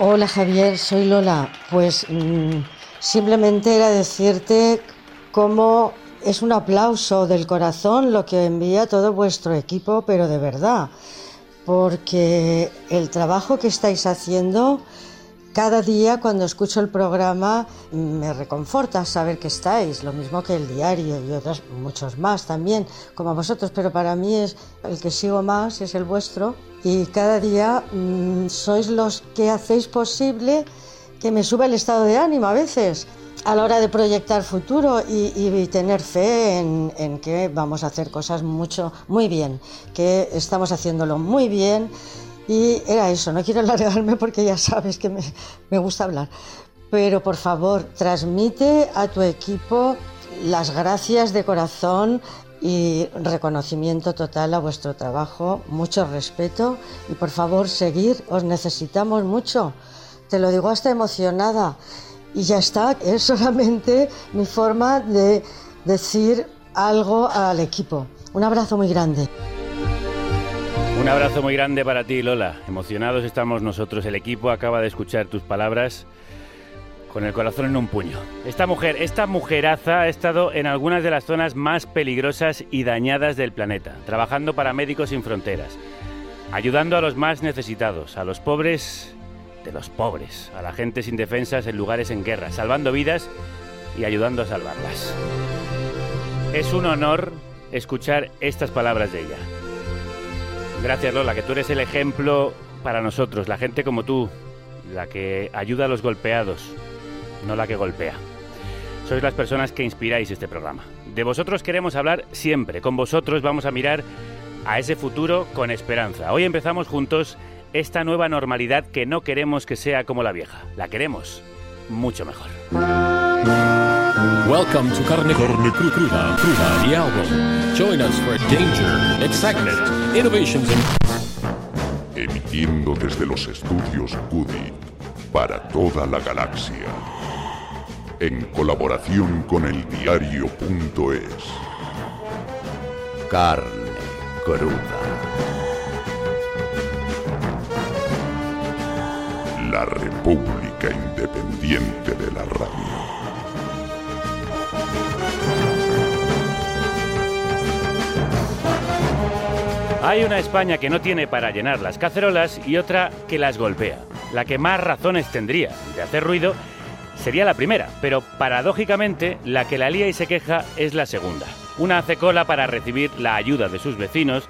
Hola Javier, soy Lola. Pues mm, simplemente era decirte cómo es un aplauso del corazón lo que envía todo vuestro equipo, pero de verdad, porque el trabajo que estáis haciendo cada día cuando escucho el programa me reconforta saber que estáis, lo mismo que el diario y otros muchos más también, como vosotros, pero para mí es el que sigo más, es el vuestro, y cada día mm, sois los que hacéis posible que me suba el estado de ánimo a veces a la hora de proyectar futuro y, tener fe en, en, que vamos a hacer cosas mucho, muy bien, que estamos haciéndolo muy bien y era eso, no quiero alargarme porque ya sabes que me, gusta hablar. Pero por favor, transmite a tu equipo las gracias de corazón y reconocimiento total a vuestro trabajo, mucho respeto y por favor seguir, os necesitamos mucho. Te lo digo hasta emocionada y ya está, es solamente mi forma de decir algo al equipo. Un abrazo muy grande. Un abrazo muy grande para ti, Lola. Emocionados estamos nosotros. El equipo acaba de escuchar tus palabras con el corazón en un puño. Esta mujer, esta mujeraza ha estado en algunas de las zonas más peligrosas y dañadas del planeta, trabajando para Médicos Sin Fronteras, ayudando a los más necesitados, a los pobres de los pobres, a la gente sin defensas en lugares en guerra, salvando vidas y ayudando a salvarlas. Es un honor escuchar estas palabras de ella. Gracias Lola, que tú eres el ejemplo para nosotros, la gente como tú, la que ayuda a los golpeados, no la que golpea. Sois las personas que inspiráis este programa. De vosotros queremos hablar siempre, con vosotros vamos a mirar a ese futuro con esperanza. Hoy empezamos juntos esta nueva normalidad que no queremos que sea como la vieja, la queremos mucho mejor. Welcome to Carne, Carne Cruda, Cruda, the album. Join us for danger, excitement, innovations Emitiendo desde los estudios Goody para toda la galaxia. En colaboración con el diario.es. Carne Cruda. La República Independiente de la Radio. Hay una España que no tiene para llenar las cacerolas y otra que las golpea. La que más razones tendría de hacer ruido sería la primera, pero paradójicamente la que la lía y se queja es la segunda. Una hace cola para recibir la ayuda de sus vecinos,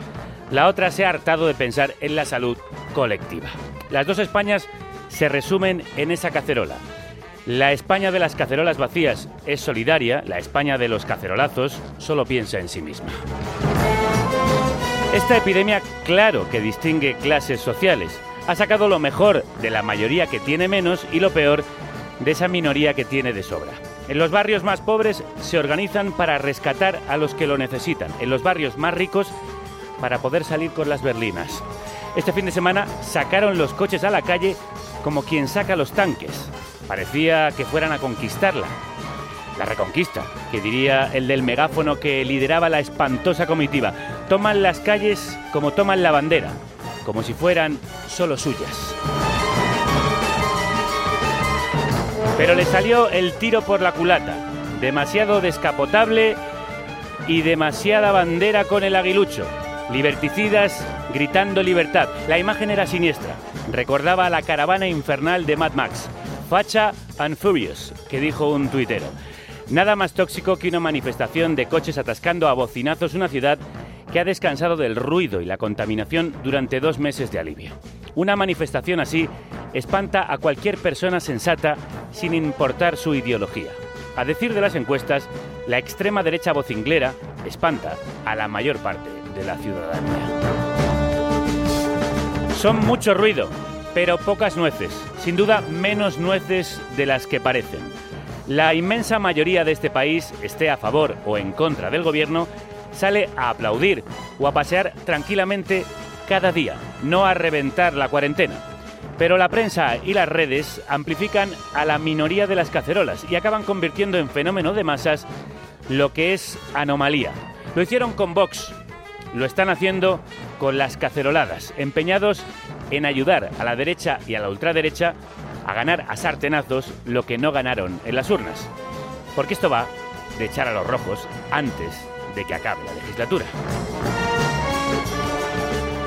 la otra se ha hartado de pensar en la salud colectiva. Las dos Españas se resumen en esa cacerola. La España de las cacerolas vacías es solidaria, la España de los cacerolazos solo piensa en sí misma. Esta epidemia, claro que distingue clases sociales. Ha sacado lo mejor de la mayoría que tiene menos y lo peor de esa minoría que tiene de sobra. En los barrios más pobres se organizan para rescatar a los que lo necesitan. En los barrios más ricos para poder salir con las berlinas. Este fin de semana sacaron los coches a la calle como quien saca los tanques. Parecía que fueran a conquistarla. La reconquista, que diría el del megáfono que lideraba la espantosa comitiva. Toman las calles como toman la bandera, como si fueran solo suyas. Pero le salió el tiro por la culata, demasiado descapotable y demasiada bandera con el aguilucho. Liberticidas gritando libertad. La imagen era siniestra. Recordaba a la caravana infernal de Mad Max. Facha and Furious, que dijo un tuitero. Nada más tóxico que una manifestación de coches atascando a bocinazos una ciudad que ha descansado del ruido y la contaminación durante dos meses de alivio. Una manifestación así espanta a cualquier persona sensata sin importar su ideología. A decir de las encuestas, la extrema derecha vocinglera espanta a la mayor parte de la ciudadanía. Son mucho ruido, pero pocas nueces, sin duda menos nueces de las que parecen. La inmensa mayoría de este país, esté a favor o en contra del gobierno, sale a aplaudir o a pasear tranquilamente cada día, no a reventar la cuarentena. Pero la prensa y las redes amplifican a la minoría de las cacerolas y acaban convirtiendo en fenómeno de masas lo que es anomalía. Lo hicieron con Vox, lo están haciendo con las caceroladas, empeñados en ayudar a la derecha y a la ultraderecha a ganar a sartenazos lo que no ganaron en las urnas. Porque esto va de echar a los rojos antes de que acabe la legislatura.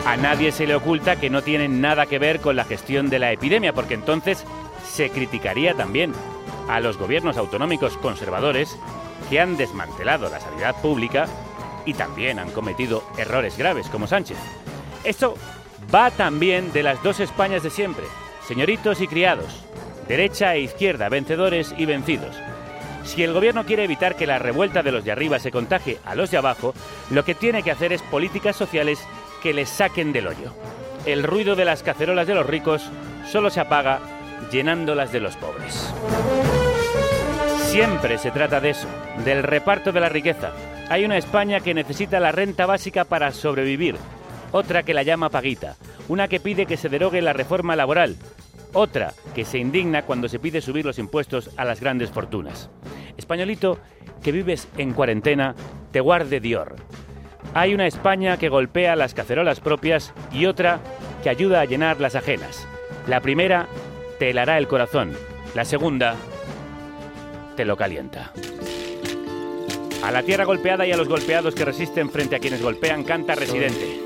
A nadie se le oculta que no tienen nada que ver con la gestión de la epidemia, porque entonces se criticaría también a los gobiernos autonómicos conservadores que han desmantelado la sanidad pública y también han cometido errores graves como Sánchez. Esto va también de las dos Españas de siempre, señoritos y criados, derecha e izquierda, vencedores y vencidos. Si el gobierno quiere evitar que la revuelta de los de arriba se contagie a los de abajo, lo que tiene que hacer es políticas sociales que les saquen del hoyo. El ruido de las cacerolas de los ricos solo se apaga llenándolas de los pobres. Siempre se trata de eso, del reparto de la riqueza. Hay una España que necesita la renta básica para sobrevivir, otra que la llama paguita, una que pide que se derogue la reforma laboral, otra que se indigna cuando se pide subir los impuestos a las grandes fortunas. Españolito, que vives en cuarentena, te guarde Dior. Hay una España que golpea las cacerolas propias y otra que ayuda a llenar las ajenas. La primera te helará el corazón, la segunda te lo calienta. A la tierra golpeada y a los golpeados que resisten frente a quienes golpean, canta Residente.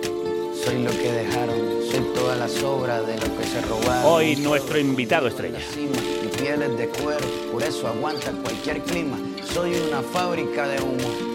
Soy lo que dejaron, soy toda la sobra de lo que se robaron. Hoy nuestro invitado estrella. Mi piel es de cuero, por eso aguanta cualquier clima. Soy una fábrica de humo.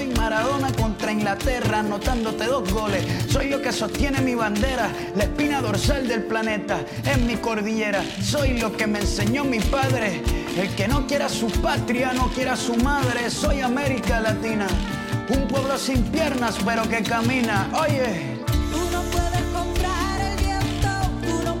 Maradona contra Inglaterra, anotándote dos goles. Soy lo que sostiene mi bandera, la espina dorsal del planeta. En mi cordillera, soy lo que me enseñó mi padre. El que no quiera su patria, no quiera su madre. Soy América Latina, un pueblo sin piernas, pero que camina. Oye. Tú no puedes comprar el viento, tú no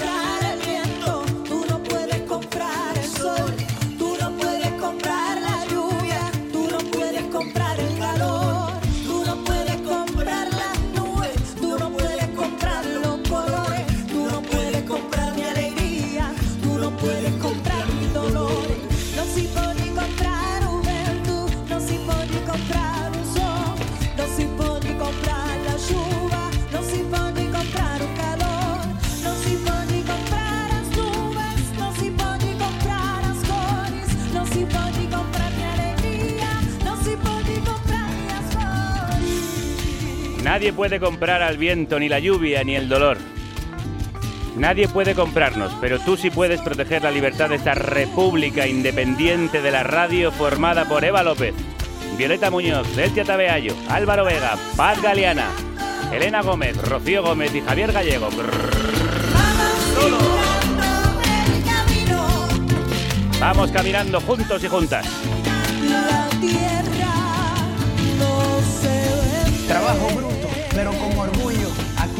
Nadie puede comprar al viento, ni la lluvia, ni el dolor. Nadie puede comprarnos, pero tú sí puedes proteger la libertad de esta república independiente de la radio formada por Eva López, Violeta Muñoz, Deltia Tabeayo, Álvaro Vega, Paz Galeana, Elena Gómez, Rocío Gómez y Javier Gallego. Vamos caminando juntos y juntas. La tierra no se ve. Trabajo orgullo.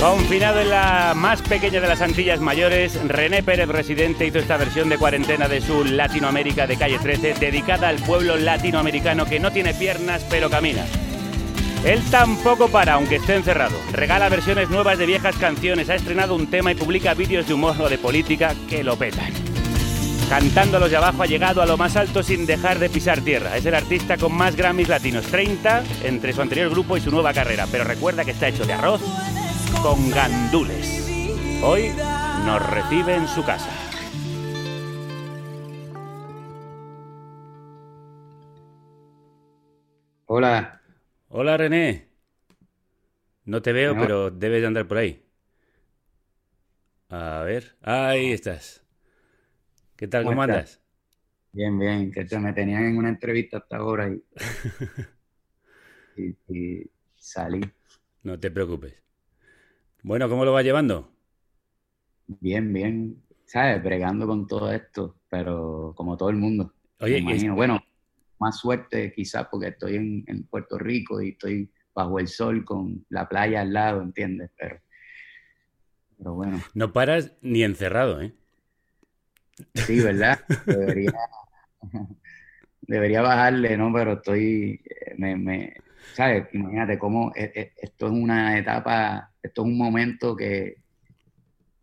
Confinado en la más pequeña de las Antillas Mayores, René Pérez, residente, hizo esta versión de cuarentena de su Latinoamérica de calle 13, dedicada al pueblo latinoamericano que no tiene piernas pero camina. Él tampoco para, aunque esté encerrado. Regala versiones nuevas de viejas canciones, ha estrenado un tema y publica vídeos de humor o de política que lo petan. Cantando a los de abajo ha llegado a lo más alto sin dejar de pisar tierra. Es el artista con más Grammys latinos, 30 entre su anterior grupo y su nueva carrera. Pero recuerda que está hecho de arroz con gandules. Hoy nos recibe en su casa. Hola, Hola René. No te veo, No. pero debes de andar por ahí. A ver, ahí estás. ¿Qué tal? ¿Cómo ¿Cómo andas? bien, bien, que te me tenían en una entrevista hasta ahora y, y, y salí. No te preocupes. Bueno, ¿cómo lo vas llevando? Bien, bien, ¿sabes? Bregando con todo esto, pero como todo el mundo, Oye, imagino. Bueno, más suerte quizás porque estoy en, en Puerto Rico y estoy bajo el sol con la playa al lado, ¿entiendes? Pero, pero bueno, no paras ni encerrado, ¿eh? sí, ¿verdad? Debería, debería bajarle, ¿no? Pero estoy, eh, me, me, ¿sabes? Imagínate cómo e- e- esto es una etapa, esto es un momento que,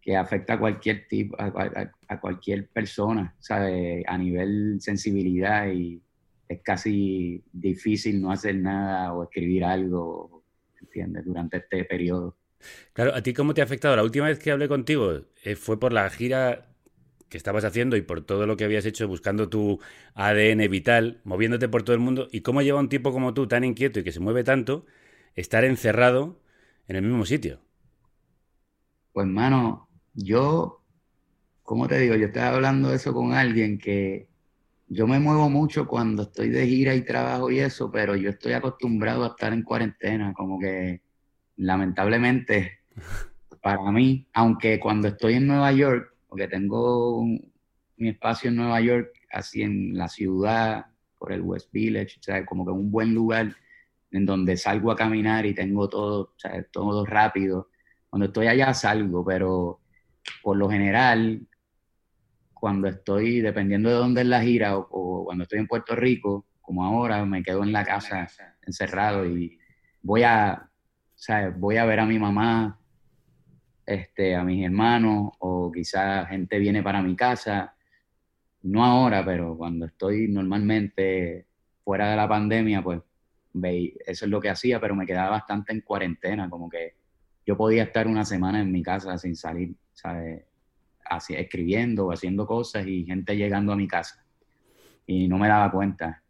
que afecta a cualquier tipo, a, cual- a- a cualquier persona, ¿sabes? A nivel sensibilidad y es casi difícil no hacer nada o escribir algo, ¿entiendes? Durante este periodo. Claro, ¿a ti cómo te ha afectado? La última vez que hablé contigo eh, fue por la gira que estabas haciendo y por todo lo que habías hecho buscando tu ADN vital, moviéndote por todo el mundo. ¿Y cómo lleva un tipo como tú, tan inquieto y que se mueve tanto, estar encerrado en el mismo sitio? Pues, hermano, yo, ¿cómo te digo? Yo estaba hablando de eso con alguien que yo me muevo mucho cuando estoy de gira y trabajo y eso, pero yo estoy acostumbrado a estar en cuarentena, como que lamentablemente para mí, aunque cuando estoy en Nueva York, porque tengo un- mi espacio en Nueva York, así en la ciudad, por el West Village, o sea, como que un buen lugar en donde salgo a caminar y tengo todo, o sea, todo rápido. Cuando estoy allá salgo, pero por lo general, cuando estoy, dependiendo de dónde es la gira, o, o cuando estoy en Puerto Rico, como ahora, me quedo en la casa encerrado y voy a, ¿sabes? Voy a ver a mi mamá, este, a mis hermanos, o quizás gente viene para mi casa. No ahora, pero cuando estoy normalmente fuera de la pandemia, pues eso es lo que hacía, pero me quedaba bastante en cuarentena, como que yo podía estar una semana en mi casa sin salir, ¿sabes? Así, escribiendo o haciendo cosas y gente llegando a mi casa. Y no me daba cuenta.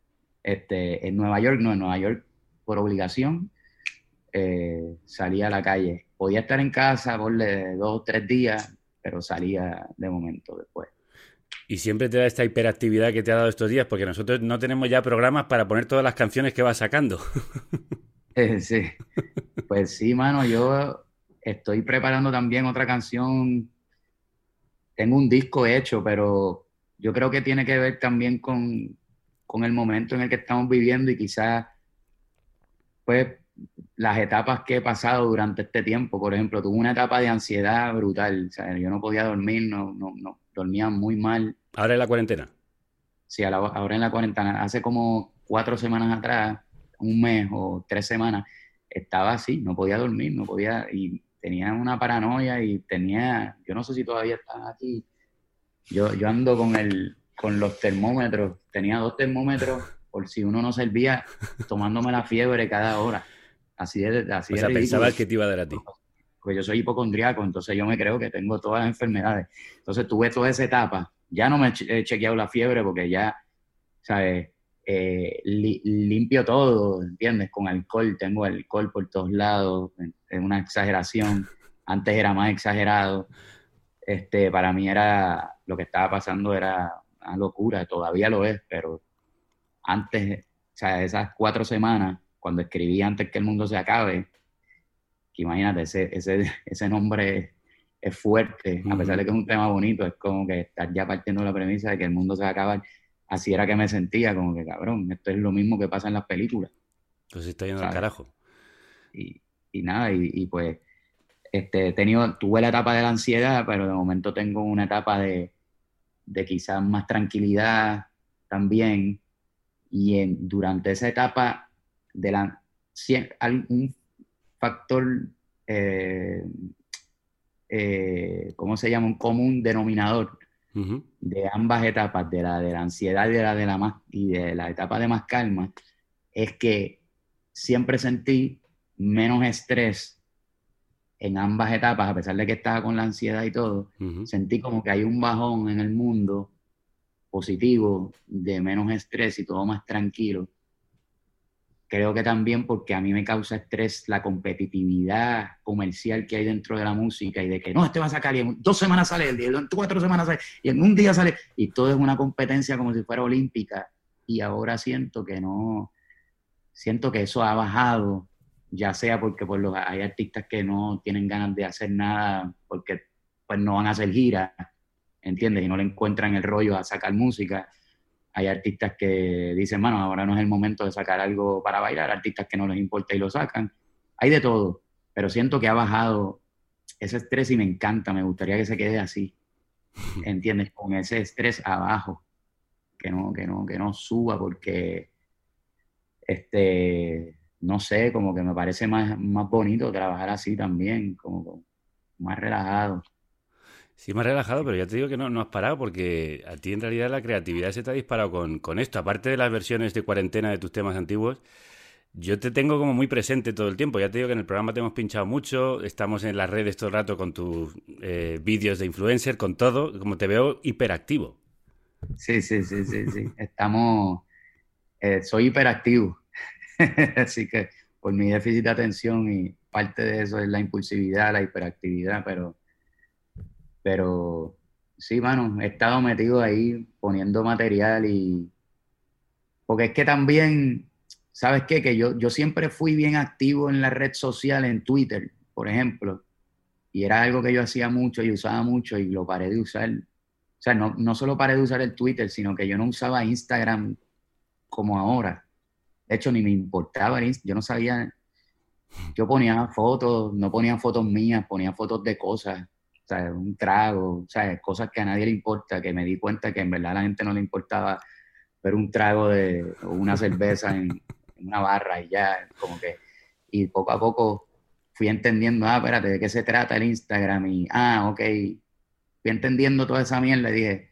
Este, en Nueva York, no, en Nueva York, por obligación, eh, salía a la calle. Podía estar en casa por dos o tres días, pero salía de momento después. Y siempre te da esta hiperactividad que te ha dado estos días, porque nosotros no tenemos ya programas para poner todas las canciones que vas sacando. Eh, Sí, pues sí, mano, yo estoy preparando también otra canción. Tengo un disco hecho, pero yo creo que tiene que ver también con, con el momento en el que estamos viviendo y quizás, pues, las etapas que he pasado durante este tiempo. Por ejemplo, tuve una etapa de ansiedad brutal. O sea, yo no podía dormir, no, no, no, dormía muy mal. Ahora en la cuarentena. Sí, a la- ahora en la cuarentena, hace como cuatro semanas atrás, un mes o tres semanas, estaba así, no podía dormir, no podía, y tenía una paranoia y tenía, yo no sé si todavía están aquí, yo, yo ando con el, con los termómetros, tenía dos termómetros por si uno no servía, tomándome la fiebre cada hora, así de, así O sea, pensabas que te iba a dar a ti. porque yo soy hipocondriaco, entonces yo me creo que tengo todas las enfermedades. Entonces tuve toda esa etapa. Ya no me he chequeado la fiebre porque ya, ¿sabes? eh, li- limpio todo, ¿entiendes? Con alcohol, tengo alcohol por todos lados, es una exageración. Antes era más exagerado. Este, para mí era, lo que estaba pasando era una locura, todavía lo es, pero antes, o sea, esas cuatro semanas, cuando escribí antes que el mundo se acabe, que imagínate, ese, ese, ese nombre es fuerte, a pesar de que es un tema bonito, es como que estar ya partiendo la premisa de que el mundo se va a acabar. Así era que me sentía, como que cabrón, esto es lo mismo que pasa en las películas. Pues se está yendo al carajo. Y, y nada, y, y pues este, he tenido, tuve la etapa de la ansiedad, pero de momento tengo una etapa de, de quizás más tranquilidad también. Y en, durante esa etapa de la algún factor, eh, eh, ¿cómo se llama? Un común denominador de ambas etapas, de la de la ansiedad y de la de la más, y de la etapa de más calma, es que siempre sentí menos estrés en ambas etapas, a pesar de que estaba con la ansiedad y todo, sentí como que hay un bajón en el mundo positivo de menos estrés y todo más tranquilo. Creo que también porque a mí me causa estrés la competitividad comercial que hay dentro de la música y de que no, este va a sacar y en dos semanas sale, en cuatro semanas sale, y en un día sale, y todo es una competencia como si fuera olímpica. Y ahora siento que no, siento que eso ha bajado, ya sea porque por los, hay artistas que no tienen ganas de hacer nada porque pues no van a hacer giras, ¿entiendes? Y no le encuentran el rollo a sacar música. Hay artistas que dicen, mano, ahora no es el momento de sacar algo para bailar, artistas que no les importa y lo sacan. Hay de todo, pero siento que ha bajado ese estrés y me encanta, me gustaría que se quede así, ¿entiendes? Con ese estrés abajo, que no, que no, que no suba porque, este, no sé, como que me parece más, más bonito trabajar así también, como más relajado. Sí, más relajado, pero ya te digo que no, no has parado porque a ti en realidad la creatividad se te ha disparado con, con esto. Aparte de las versiones de cuarentena de tus temas antiguos, yo te tengo como muy presente todo el tiempo. Ya te digo que en el programa te hemos pinchado mucho, estamos en las redes todo el rato con tus eh, vídeos de influencer, con todo. Como te veo hiperactivo. Sí, sí, sí, sí, sí. Estamos, eh, soy hiperactivo, así que por mi déficit de atención y parte de eso es la impulsividad, la hiperactividad, pero, pero sí, mano, he estado metido ahí poniendo material y, porque es que también, ¿sabes qué? Que yo, yo siempre fui bien activo en la red social, en Twitter, por ejemplo, y era algo que yo hacía mucho y usaba mucho y lo paré de usar. O sea, no, no solo paré de usar el Twitter, sino que yo no usaba Instagram como ahora. De hecho, ni me importaba el Inst- Yo no sabía. Yo ponía fotos, no ponía fotos mías, ponía fotos de cosas. Sea, un trago, sea, cosas que a nadie le importa, que me di cuenta que en verdad a la gente no le importaba ver un trago de una cerveza en, una barra y ya, como que. Y poco a poco fui entendiendo, ah, espérate, ¿de qué se trata el Instagram? Y, ah, ok, fui entendiendo toda esa mierda y dije,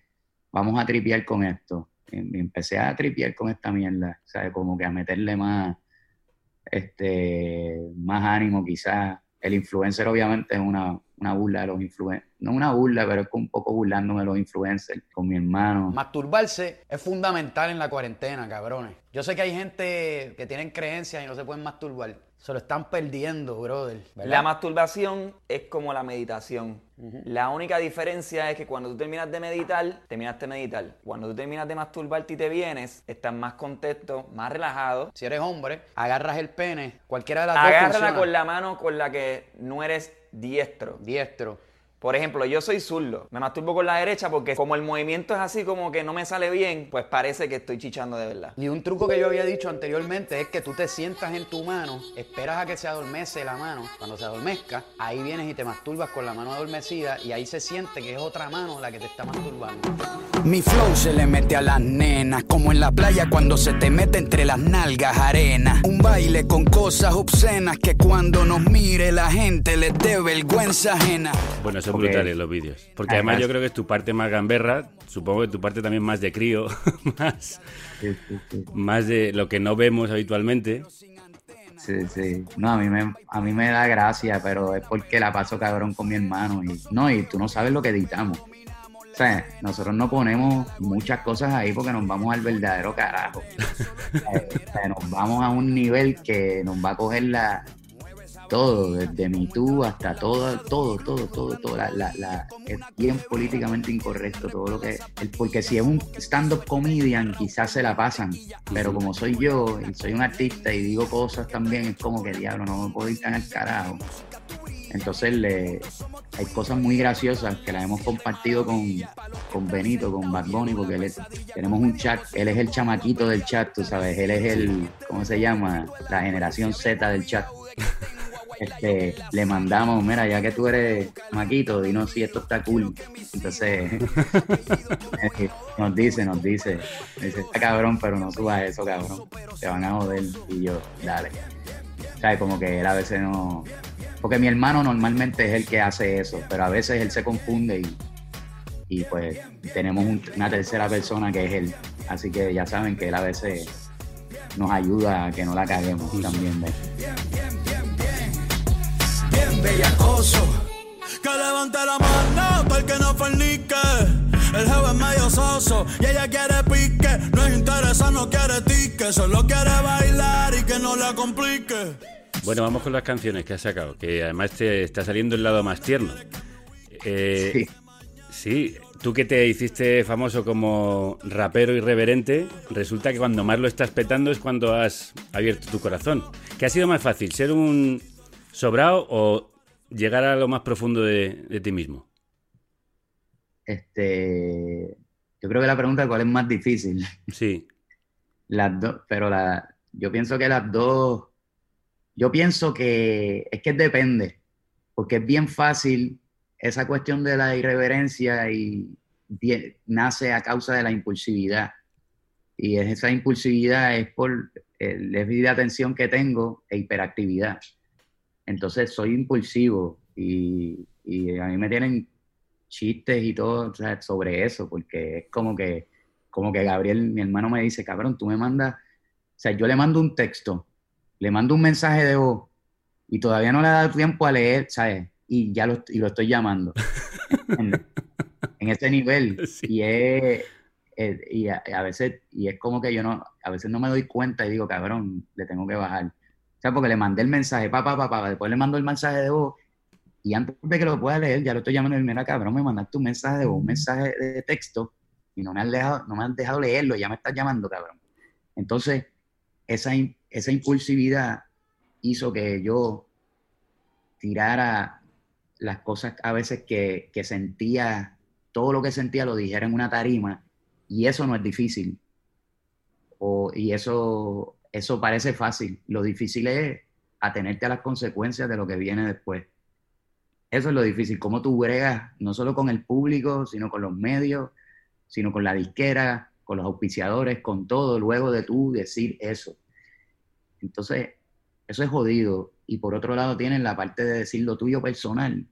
vamos a tripear con esto. Empecé a tripear con esta mierda, sea, como que a meterle más, este, más ánimo quizás. El influencer obviamente es una, una burla de los influencers, no una burla, pero es un poco burlándome de los influencers con mi hermano. Masturbarse es fundamental en la cuarentena, cabrones. Yo sé que hay gente que tienen creencias y no se pueden masturbar. Se lo están perdiendo, brother. ¿verdad? La masturbación es como la meditación. La única diferencia es que cuando tú terminas de meditar, terminaste de meditar. Cuando tú terminas de masturbarte y te vienes, estás más contento, más relajado. Si eres hombre, agarras el pene, cualquiera de las dos Agárrala con la mano con la que no eres diestro. Diestro. Por ejemplo, yo soy zurdo. Me masturbo con la derecha porque como el movimiento es así como que no me sale bien, pues parece que estoy chichando de verdad. Y un truco que yo había dicho anteriormente es que tú te sientas en tu mano, esperas a que se adormece la mano. Cuando se adormezca, ahí vienes y te masturbas con la mano adormecida y ahí se siente que es otra mano la que te está masturbando. Mi flow se le mete a las nenas, como en la playa cuando se te mete entre las nalgas arena. Un baile con cosas obscenas que cuando nos mire la gente les dé vergüenza ajena. Bueno, son brutales los vídeos. Porque además Además- yo creo que es tu parte más gamberra, supongo que tu parte también más de crío, más, Sí, sí, sí. más de lo que no vemos habitualmente. Sí, sí. No, a mí, me, a mí me da gracia, pero es porque la paso cabrón con mi hermano. Y, no, y tú no sabes lo que editamos. O sea, nosotros no ponemos muchas cosas ahí porque nos vamos al verdadero carajo. O sea, nos vamos a un nivel que nos va a coger la, todo, desde mi tú hasta todo, todo, todo, todo, todo. La, la, la- es bien políticamente incorrecto todo lo que. el- porque si es un stand-up comedian, quizás se la pasan. Pero como soy yo y soy un artista y digo cosas también, es como que diablo, no me puedo ir tan al carajo. Entonces le, hay cosas muy graciosas que las hemos compartido con, con Benito, con Bad Bunny, porque él tenemos un chat, él es el chamaquito del chat, tú sabes, él es el, ¿cómo se llama? La generación Z del chat. Este, le mandamos, mira, ya que tú eres chamaquito, dinos si esto está cool. Entonces, nos dice, nos dice, dice, está cabrón, pero no subas eso, cabrón. Te van a joder. Y yo, dale. ¿Sabes? Como que él a veces no. Porque mi hermano normalmente es el que hace eso, pero a veces él se confunde y, y pues tenemos un- una tercera persona que es él. Así que ya saben que él a veces nos ayuda a que no la caguemos también. ¿ves? Bellacoso. Que levante la mano para que no fornique. El jefe es medio soso y ella quiere pique. No es interesa, no quiere tique. Solo quiere bailar y que no la complique. Bueno, vamos con las canciones que has sacado, que además te está saliendo el lado más tierno. Eh, Sí. sí, tú que te hiciste famoso como rapero irreverente, resulta que cuando más lo estás petando es cuando has abierto tu corazón. ¿Qué ha sido más fácil, ser un sobrado o llegar a lo más profundo de, de ti mismo? Este, yo creo que la pregunta cuál es más difícil. Sí, Las dos, pero la, yo pienso que las dos, yo pienso que es que depende, porque es bien fácil esa cuestión de la irreverencia y vie- nace a causa de la impulsividad. Y es- esa impulsividad es por el déficit de atención que tengo e hiperactividad. Entonces soy impulsivo y, y a mí me tienen chistes y todo o sea, sobre eso, porque es como que, como que Gabriel, mi hermano me dice, cabrón, tú me mandas, o sea, yo le mando un texto, le mando un mensaje de voz y todavía no le ha dado tiempo a leer, ¿sabes? Y ya lo, y lo estoy llamando. en, en ese nivel. Sí. Y es, es- y a, a veces, y es como que yo no, a veces no me doy cuenta y digo, cabrón, le tengo que bajar. Porque le mandé el mensaje, papá, papá, pa, después le mando el mensaje de voz y antes de que lo pueda leer, ya lo estoy llamando y mira, cabrón, me mandaste un mensaje de voz, un mensaje de texto y no me has dejado, no me has dejado leerlo, ya me estás llamando, cabrón. Entonces, esa, esa impulsividad hizo que yo tirara las cosas a veces que, que sentía, todo lo que sentía lo dijera en una tarima, y eso no es difícil. O, y eso, eso parece fácil. Lo difícil es atenerte a las consecuencias de lo que viene después. Eso es lo difícil, cómo tú bregas no solo con el público, sino con los medios, sino con la disquera, con los auspiciadores, con todo, luego de tú decir eso. Entonces, eso es jodido. Y por otro lado tienen la parte de decir lo tuyo personal,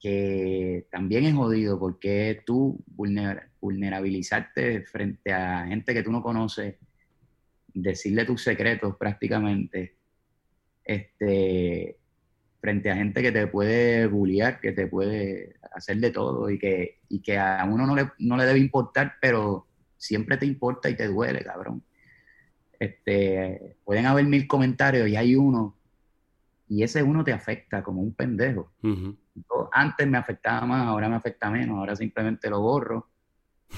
que también es jodido porque tú vulner- vulnerabilizarte frente a gente que tú no conoces, decirle tus secretos prácticamente, este, frente a gente que te puede bullear, que te puede hacer de todo y que, y que a uno no le, no le debe importar, pero siempre te importa y te duele, cabrón. Este, pueden haber mil comentarios y hay uno, y ese uno te afecta como un pendejo. Yo antes me afectaba más, ahora me afecta menos, ahora simplemente lo borro.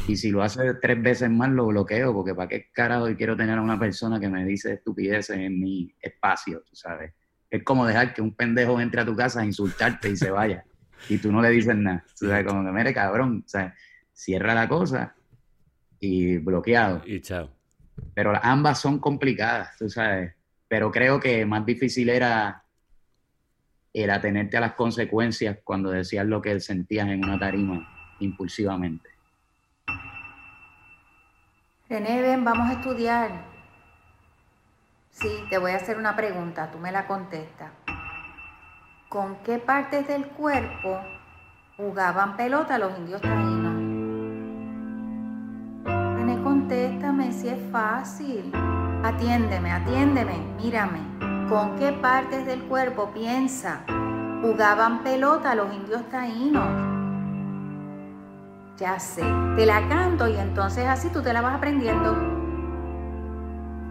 Y si lo hace tres veces más, lo bloqueo, porque para qué carajo quiero tener a una persona que me dice estupideces en mi espacio, tú sabes. Es como dejar que un pendejo entre a tu casa a insultarte y se vaya. Y tú no le dices nada. Tú sabes, como que, mire, cabrón, sea, cierra la cosa y bloqueado. Y chao. Pero ambas son complicadas, tú sabes. Pero creo que más difícil era el atenerte a las consecuencias cuando decías lo que sentías en una tarima impulsivamente. René, ven, vamos a estudiar. Sí, te voy a hacer una pregunta, tú me la contestas. ¿Con qué partes del cuerpo jugaban pelota los indios taínos? René, contéstame si es fácil. Atiéndeme, atiéndeme, mírame. ¿Con qué partes del cuerpo piensa? Jugaban pelota los indios taínos. Ya sé, te la canto y entonces así tú te la vas aprendiendo.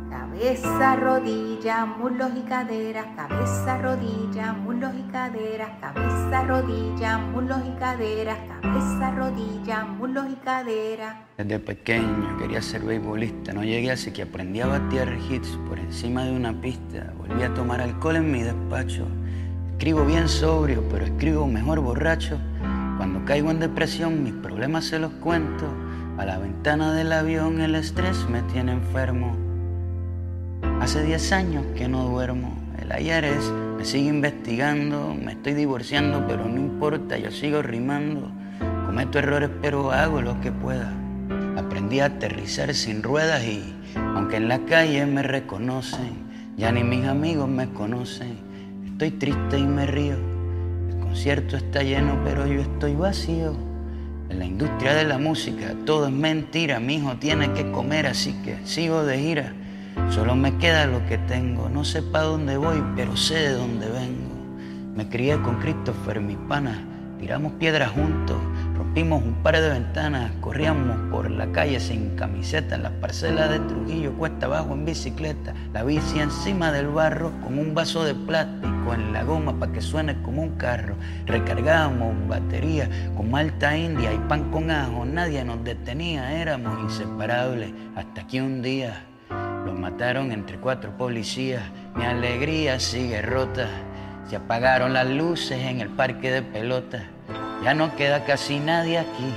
Cabeza, rodilla, muslos y caderas, cabeza, rodilla, muslos y caderas, cabeza, rodilla, muslos y caderas, cabeza, rodilla, muslos y caderas. Desde pequeño quería ser beisbolista, no llegué así que aprendí a batear hits por encima de una pista. Volví a tomar alcohol en mi despacho. Escribo bien sobrio, pero escribo mejor borracho. Cuando caigo en depresión, mis problemas se los cuento. A la ventana del avión el estrés me tiene enfermo. Hace 10 años que no duermo. El ayer es, me sigue investigando. Me estoy divorciando, pero no importa, yo sigo rimando. Cometo errores, pero hago lo que pueda. Aprendí a aterrizar sin ruedas y, aunque en la calle me reconocen, ya ni mis amigos me conocen. Estoy triste y me río. Concierto está lleno, pero yo estoy vacío. En la industria de la música todo es mentira. Mi hijo tiene que comer, así que sigo de gira. Solo me queda lo que tengo. No sé para dónde voy, pero sé de dónde vengo. Me crié con Christopher, mi pana. Tiramos piedras juntos. Rompimos un par de ventanas. Corríamos por la calle sin camiseta. En las parcelas de Trujillo, cuesta abajo en bicicleta. La bici encima del barro con un vaso de plástico en la goma para que suene como un carro. Recargábamos batería con malta india y pan con ajo. Nadie nos detenía, éramos inseparables. Hasta que un día los mataron entre cuatro policías. Mi alegría sigue rota. Se apagaron las luces en el parque de pelota. Ya no queda casi nadie aquí.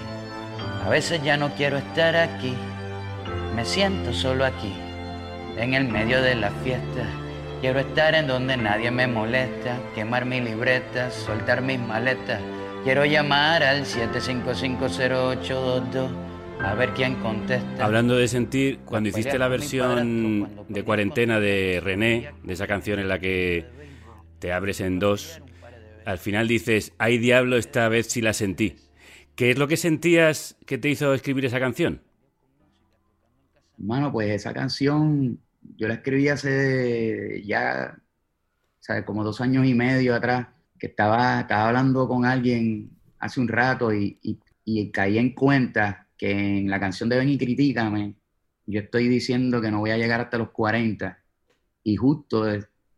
A veces ya no quiero estar aquí. Me siento solo aquí, en el medio de la fiesta. Quiero estar en donde nadie me molesta, quemar mi libreta, soltar mis maletas. Quiero llamar al 7550822 a ver quién contesta. Hablando de sentir, cuando hiciste la versión de cuarentena de René, de esa canción en la que te abres en dos, al final dices, ay diablo, esta vez sí la sentí. ¿Qué es lo que sentías que te hizo escribir esa canción? Mano, pues esa canción yo la escribí hace ya, ¿sabes? Como dos años y medio atrás, que estaba, estaba hablando con alguien hace un rato y, y, caí en cuenta que en la canción de Ven y Critícame, yo estoy diciendo que no voy a llegar hasta los 40. Y justo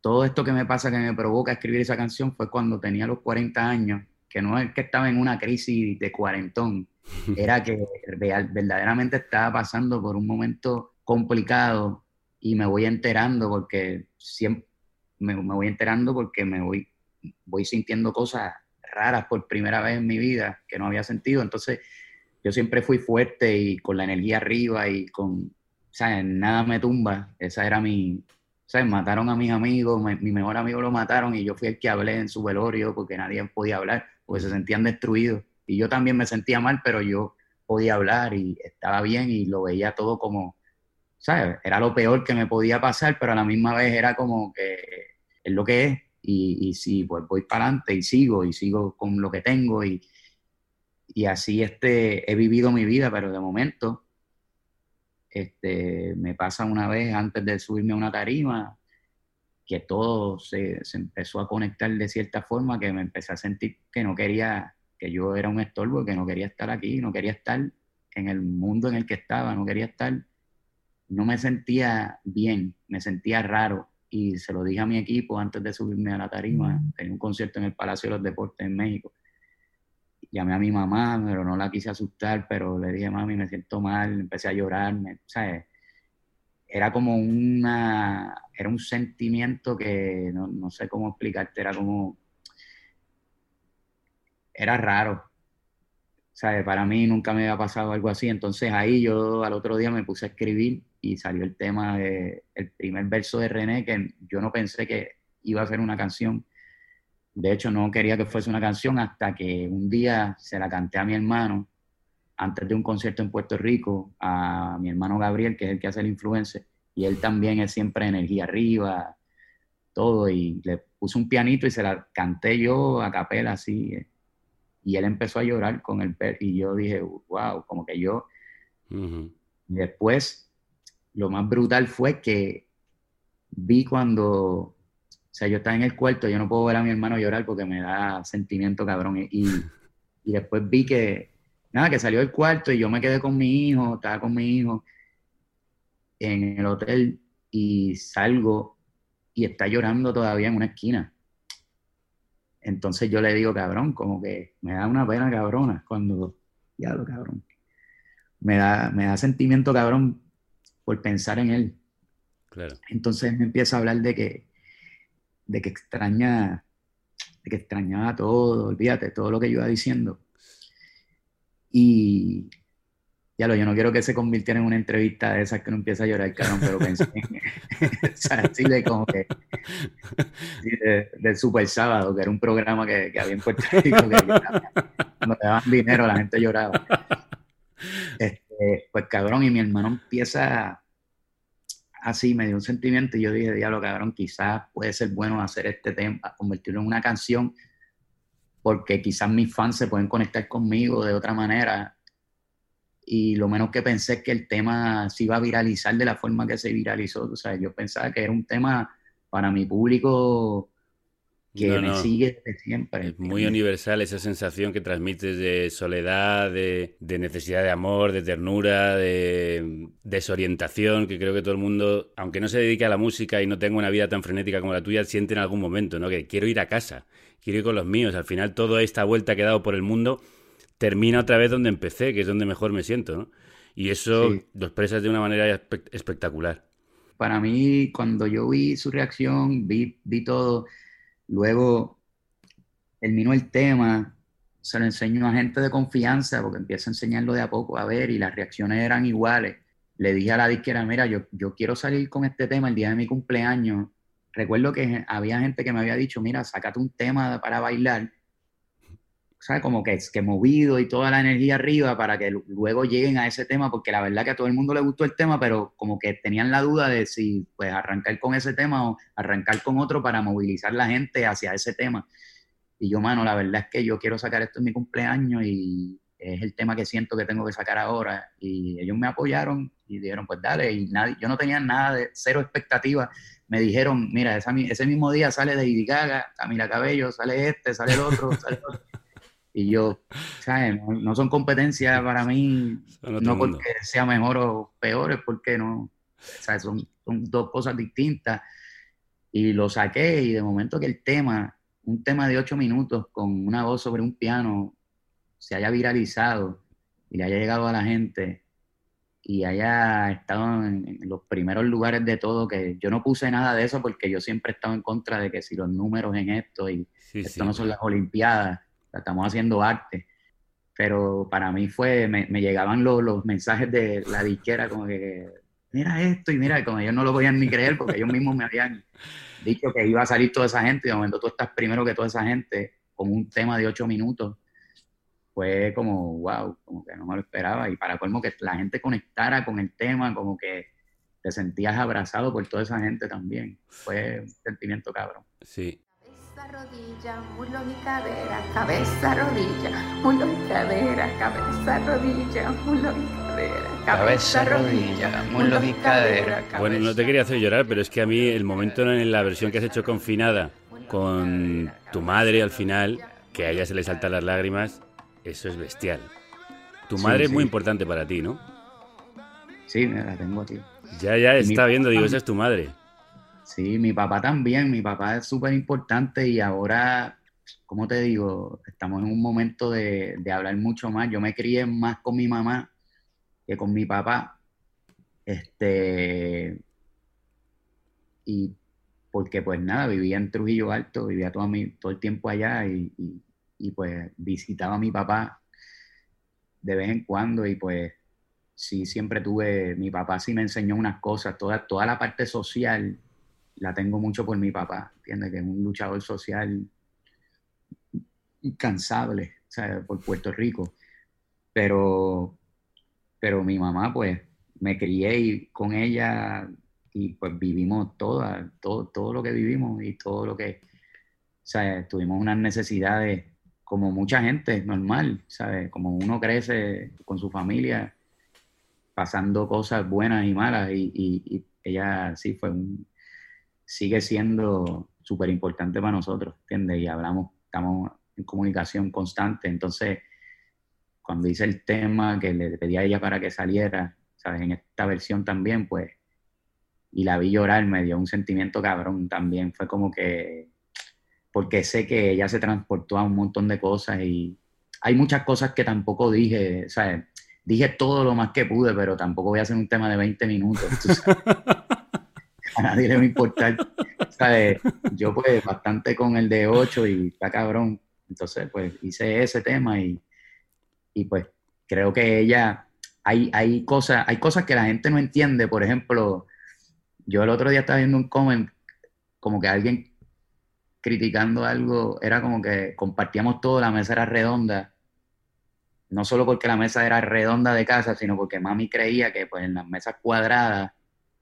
todo esto que me pasa, que me provoca escribir esa canción, fue cuando tenía los 40 años, que no es que estaba en una crisis de cuarentón, era que real- verdaderamente estaba pasando por un momento complicado y me voy enterando porque siempre me, me voy enterando porque me voy, voy sintiendo cosas raras por primera vez en mi vida que no había sentido. Entonces, yo siempre fui fuerte y con la energía arriba y con, ¿sabes? Nada me tumba. Esa era mi, ¿sabes? Mataron a mis amigos, mi mejor amigo lo mataron y yo fui el que hablé en su velorio porque nadie podía hablar, porque se sentían destruidos. Y yo también me sentía mal, pero yo podía hablar y estaba bien y lo veía todo como, ¿sabes? Era lo peor que me podía pasar, pero a la misma vez era como que es lo que es. Y, y sí, pues voy para adelante y sigo, y sigo con lo que tengo y, y así este, he vivido mi vida, pero de momento este, me pasa una vez antes de subirme a una tarima que todo se, se empezó a conectar de cierta forma que me empecé a sentir que no quería, que yo era un estorbo, que no quería estar aquí, no quería estar en el mundo en el que estaba, no quería estar, no me sentía bien, me sentía raro. Y se lo dije a mi equipo antes de subirme a la tarima, tenía un concierto en el Palacio de los Deportes en México llamé a mi mamá, pero no la quise asustar, pero le dije, mami, me siento mal, empecé a llorar, ¿sabes? Era como una, era un sentimiento que no, no sé cómo explicarte, era como, era raro, ¿sabes? Para mí nunca me había pasado algo así, entonces ahí yo al otro día me puse a escribir y salió el tema de, el primer verso de René, que yo no pensé que iba a ser una canción, de hecho, no quería que fuese una canción hasta que un día se la canté a mi hermano, antes de un concierto en Puerto Rico, a mi hermano Gabriel, que es el que hace el influencer, y él también es siempre energía arriba, todo, y le puse un pianito y se la canté yo a capela así, eh, y él empezó a llorar con el per y yo dije, wow, como que yo, después, lo más brutal fue que vi cuando, sea, yo estaba en el cuarto, yo no puedo ver a mi hermano llorar porque me da sentimiento cabrón. Y, y después vi que, nada, que salió del cuarto y yo me quedé con mi hijo, estaba con mi hijo en el hotel y salgo y está llorando todavía en una esquina. Entonces yo le digo, cabrón, como que me da una pena cabrona cuando, ya lo cabrón, me da, me da sentimiento cabrón por pensar en él. Claro. Entonces me empieza a hablar de que, de que extraña, de que extrañaba todo, olvídate, todo lo que yo iba diciendo. Y ya lo, yo no quiero que se convirtiera en una entrevista de esas que uno empieza a llorar, cabrón, pero pensé en, o sea, así de como que, sí, de- del Super Sábado, que era un programa que, que había en Puerto Rico, que, que cuando te daban dinero la gente lloraba. Este, pues cabrón, y mi hermano empieza así, me dio un sentimiento y yo dije, diablo, cabrón, quizás puede ser bueno hacer este tema, convertirlo en una canción, porque quizás mis fans se pueden conectar conmigo de otra manera. Y lo menos que pensé es que el tema se iba a viralizar de la forma que se viralizó. O sea, yo pensaba que era un tema para mi público que No, me sigue desde siempre. Es muy universal esa sensación que transmites de soledad, de, de necesidad de amor, de ternura, de desorientación, que creo que todo el mundo, aunque no se dedique a la música y no tenga una vida tan frenética como la tuya, siente en algún momento, ¿no? Que quiero ir a casa, quiero ir con los míos. Al final, toda esta vuelta que he dado por el mundo termina otra vez donde empecé, que es donde mejor me siento, ¿no? Y eso Sí. lo expresas de una manera espe- espectacular. para mí, cuando yo vi su reacción, vi, vi todo, luego terminó el tema, se lo enseño a gente de confianza, porque empiezo a enseñarlo de a poco a ver, y las reacciones eran iguales. Le dije a la disquera, mira, yo, yo quiero salir con este tema el día de mi cumpleaños. Recuerdo que había gente que me había dicho, mira, sácate un tema para bailar, ¿sabes? Como que, que movido y toda la energía arriba para que lu- luego lleguen a ese tema, porque la verdad que a todo el mundo le gustó el tema, pero como que tenían la duda de si pues arrancar con ese tema o arrancar con otro para movilizar la gente hacia ese tema. Y yo, mano, la verdad es que yo quiero sacar esto en mi cumpleaños y es el tema que siento que tengo que sacar ahora. Y ellos me apoyaron y dijeron, pues dale, y nadie, yo no tenía nada de cero expectativa. Me dijeron, mira, esa ese mismo día sale Lady Gaga, Camila Cabello, sale este, sale el otro, sale el otro. Y yo, ¿sabes? No, no son competencias para mí, no porque sea mejor o peor, es porque no, ¿sabes? Son, son dos cosas distintas. Y lo saqué y de momento que el tema, un tema de ocho minutos con una voz sobre un piano, se haya viralizado y le haya llegado a la gente y haya estado en, los primeros lugares de todo, que yo no puse nada de eso porque yo siempre he estado en contra de que si los números en esto y Sí, esto sí. no son las Olimpiadas, estamos haciendo arte. Pero para mí fue, me, me llegaban los, los mensajes de la disquera como que, mira esto, y mira, como ellos no lo podían ni creer porque ellos mismos me habían dicho que iba a salir toda esa gente y de momento tú estás primero que toda esa gente con un tema de ocho minutos. Fue como, wow, como que no me lo esperaba. Y para colmo que la gente conectara con el tema, como que te sentías abrazado por toda esa gente también. Fue un sentimiento cabrón. Sí. Cabeza, rodilla, muslos y cadera, cabeza, rodilla, muslos y cadera, cabeza, rodilla, muslos y cadera, Cabeza, rodilla, muslos y cadera. Bueno, no te quería hacer llorar, pero es que a mí el momento en la versión que has hecho confinada con tu madre al final, que a ella se le saltan las lágrimas, eso es bestial. Tu Sí, madre es sí. muy importante para ti, ¿no? Sí, me la tengo aquí. Ya, ya está viendo, digo, esa es tu madre. Sí, mi papá también, mi papá es súper importante y ahora, como te digo, estamos en un momento de, de hablar mucho más. Yo me crié más con mi mamá que con mi papá. Este, y porque pues nada, vivía en Trujillo Alto, vivía todo, mi, todo el tiempo allá y, y- y, pues visitaba a mi papá de vez en cuando y pues sí, siempre tuve, mi papá sí me enseñó unas cosas, toda, toda la parte social la tengo mucho por mi papá, ¿entiendes? Que es un luchador social incansable, sea, por Puerto Rico. Pero, pero mi mamá, pues, me crié y con ella y pues vivimos toda, todo, todo lo que vivimos y todo lo que, sea, tuvimos unas necesidades como mucha gente, normal, ¿sabes? Como uno crece con su familia, pasando cosas buenas y malas y, y- y ella sí fue un, sigue siendo súper importante para nosotros, ¿entiendes? Y hablamos, estamos en comunicación constante, entonces cuando hice el tema que le pedí a ella para que saliera, ¿sabes? En esta versión también, pues, y la vi llorar, me dio un sentimiento cabrón también. Fue como que, porque sé que ella se transportó a un montón de cosas y hay muchas cosas que tampoco dije, ¿sabes? Dije todo lo más que pude, pero tampoco voy a hacer un tema de 20 minutos. tú sabes. a nadie le va a importar. Yo pues bastante con el de 8 y está cabrón. Entonces pues hice ese tema y, y pues creo que ella, hay, hay, cosas, hay cosas que la gente no entiende. Por ejemplo, yo el otro día estaba viendo un comment como que alguien criticando algo, era como que compartíamos todo, la mesa era redonda. No solo porque la mesa era redonda de casa, sino porque mami creía que pues en las mesas cuadradas,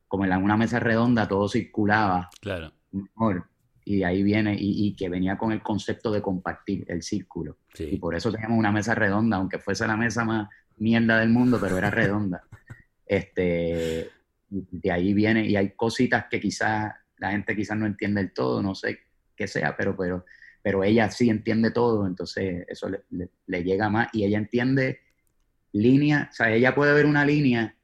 como en una mesa redonda, todo circulaba Claro. mejor. Y de ahí viene, y, y que venía con el concepto de compartir el círculo. Sí. Y por eso teníamos una mesa redonda, aunque fuese la mesa más mierda del mundo, pero era redonda. Este, de ahí viene, y hay cositas que quizás la gente quizás no entiende del todo, no sé qué sea, pero, pero, pero ella sí entiende todo, entonces eso le, le- le llega más, y ella entiende línea, o sea, ella puede ver una línea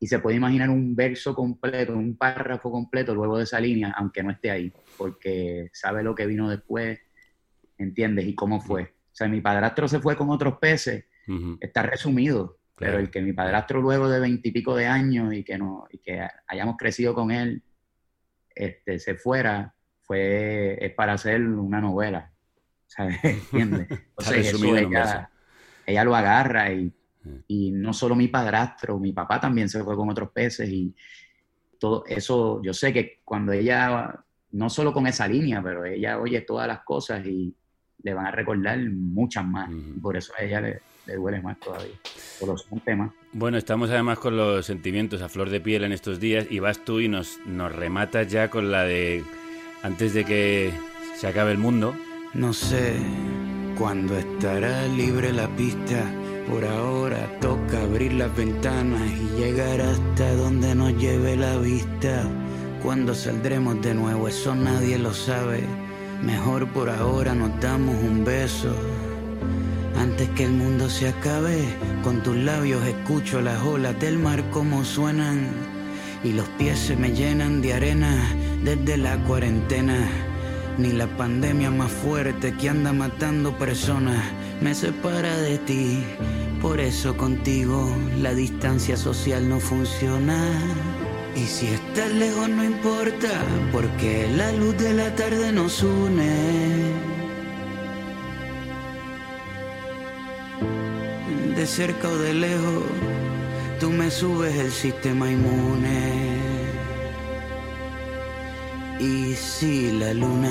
y se puede imaginar un verso completo, un párrafo completo luego de esa línea, aunque no esté ahí, porque sabe lo que vino después, ¿entiendes? Y cómo fue. O sea, mi padrastro se fue con otros peces, Ujú. está resumido, Claro. pero el que mi padrastro luego de veintipico de años y que, no, y que hayamos crecido con él, este, se fuera, fue, es para hacer una novela, ¿sabes? ¿Entiendes? Entonces eso ella, ella lo agarra y. y no solo mi padrastro, mi papá también se fue con otros peces y todo eso, yo sé que cuando ella, no solo con esa línea, pero ella oye todas las cosas y le van a recordar muchas más. Ujú. Y por eso a ella le, le duele más todavía. Por los un tema. Bueno, estamos además con los sentimientos a flor de piel en estos días y vas tú y nos, nos rematas ya con la de antes de que se acabe el mundo. No sé cuándo estará libre la pista. Por ahora toca abrir las ventanas y llegar hasta donde nos lleve la vista. Cuando saldremos de nuevo, eso nadie lo sabe. Mejor por ahora nos damos un beso. Antes que el mundo se acabe, con tus labios escucho las olas del mar como suenan. Y los pies se me llenan de arena desde la cuarentena. Ni la pandemia más fuerte que anda matando personas me separa de ti. Por eso contigo la distancia social no funciona. Y si estás lejos no importa, porque la luz de la tarde nos une. De cerca o de lejos, tú me subes el sistema inmune. Y si la luna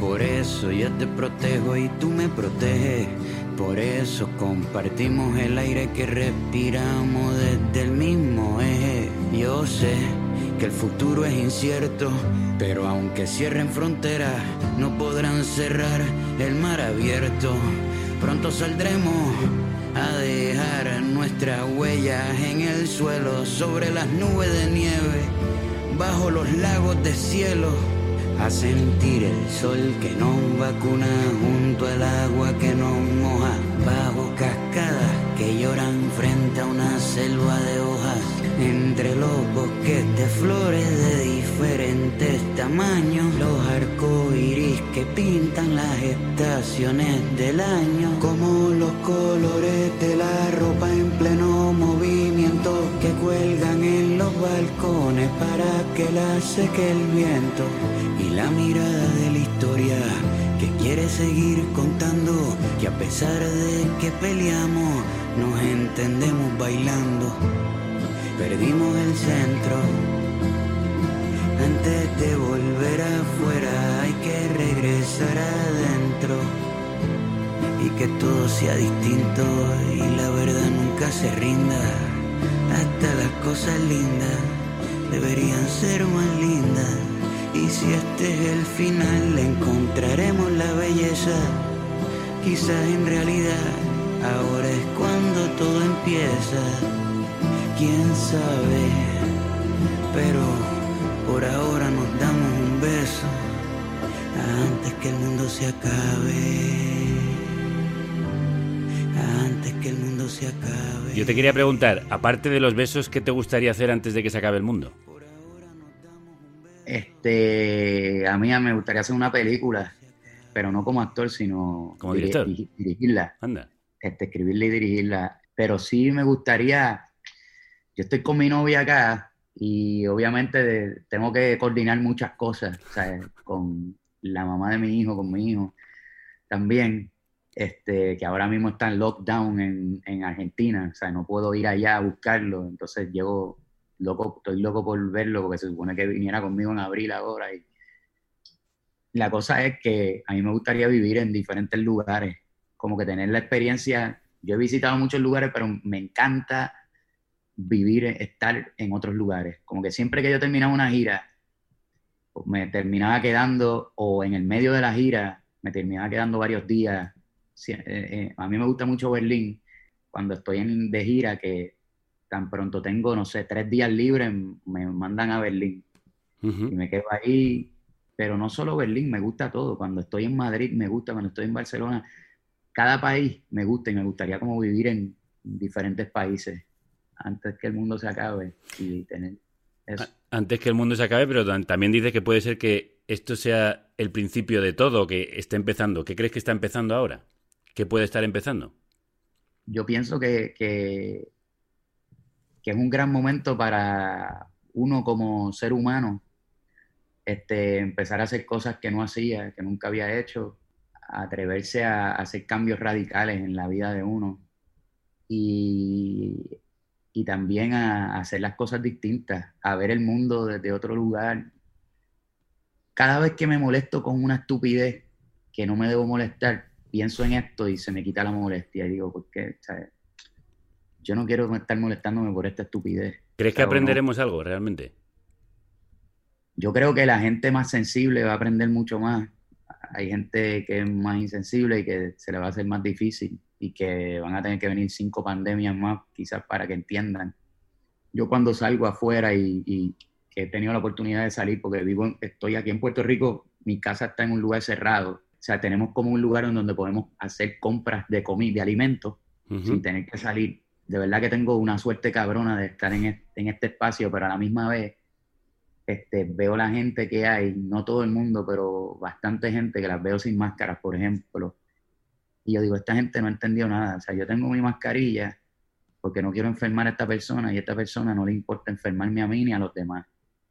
por eso yo te protejo y tú me proteges, por eso compartimos el aire que respiramos desde el mismo eje. Yo sé que el futuro es incierto, pero aunque cierren fronteras, no podrán cerrar el mar abierto. Pronto saldremos a dejar nuestras huellas en el suelo, sobre las nubes de nieve, bajo los lagos de cielo, a sentir el sol que nos vacuna junto al agua que nos moja, bajo cascadas que lloran frente a una selva de hojas, entre los bosques de flores de diferentes tamaños, los arcos iris que pintan las estaciones del año, como los colores de la ropa en pleno movimiento que cuelgan en los balcones para que la seque el viento, y la mirada de la historia que quiere seguir contando que a pesar de que peleamos, nos entendemos bailando. Perdimos el centro. Antes de volver afuera hay que regresar adentro. Y que todo sea distinto y la verdad nunca se rinda. Hasta las cosas lindas deberían ser más lindas. Y si este es el final, encontraremos la belleza. Quizás en realidad ahora es cuando todo empieza. Quién sabe, pero por ahora nos damos un beso antes que el mundo se acabe. Antes que el mundo se acabe. Yo te quería preguntar, aparte de los besos, ¿qué te gustaría hacer antes de que se acabe el mundo? Este, a mí me gustaría hacer una película, pero no como actor, sino Como director. diri- dirigirla. Anda. Este, escribirla y dirigirla. Pero sí me gustaría, yo estoy con mi novia acá y obviamente de- tengo que coordinar muchas cosas, ¿sabes? Con la mamá de mi hijo, con mi hijo también, este, que ahora mismo está en lockdown en, en Argentina, o sea, no puedo ir allá a buscarlo, entonces llego loco, estoy loco por verlo porque se supone que viniera conmigo en abril ahora y la cosa es que a mí me gustaría vivir en diferentes lugares, como que tener la experiencia, yo he visitado muchos lugares, pero me encanta vivir, estar en otros lugares, como que siempre que yo terminaba una gira, me terminaba quedando, o en el medio de la gira, me terminaba quedando varios días. Eh, eh, a mí me gusta mucho Berlín, cuando estoy en, de gira, que tan pronto tengo, no sé, tres días libres, me mandan a Berlín y me quedo ahí. Pero no solo Berlín, me gusta todo. Cuando estoy en Madrid, me gusta. Cuando estoy en Barcelona, cada país me gusta y me gustaría como vivir en diferentes países antes que el mundo se acabe y tener eso. Antes que el mundo se acabe, pero tam- también dices que puede ser que esto sea el principio de todo, que esté empezando. ¿Qué crees que está empezando ahora? ¿Qué puede estar empezando? yo pienso que, que, es un gran momento para uno como ser humano este, empezar a hacer cosas que no hacía, que nunca había hecho, atreverse a, hacer cambios radicales en la vida de uno y, y también a hacer las cosas distintas, a ver el mundo desde otro lugar. Cada vez que me molesto con una estupidez que no me debo molestar, pienso en esto y se me quita la molestia y digo, ¿por qué? ¿Sabes? Yo no quiero estar molestándome por esta estupidez. ¿Crees que aprenderemos algo realmente? Yo creo que la gente más sensible va a aprender mucho más. Hay gente que es más insensible y que se le va a hacer más difícil y que van a tener que venir cinco pandemias más quizás para que entiendan. Yo cuando salgo afuera y, y que he tenido la oportunidad de salir porque vivo, estoy aquí en Puerto Rico, mi casa está en un lugar cerrado. O sea, tenemos como un lugar en donde podemos hacer compras de comida, de alimentos, sin tener que salir. De verdad que tengo una suerte cabrona de estar en este, en este espacio, pero a la misma vez este, veo la gente que hay, no todo el mundo, pero bastante gente que las veo sin máscaras, por ejemplo. Y yo digo, esta gente no entendió nada. O sea, yo tengo mi mascarilla porque no quiero enfermar a esta persona y a esta persona no le importa enfermarme a mí ni a los demás.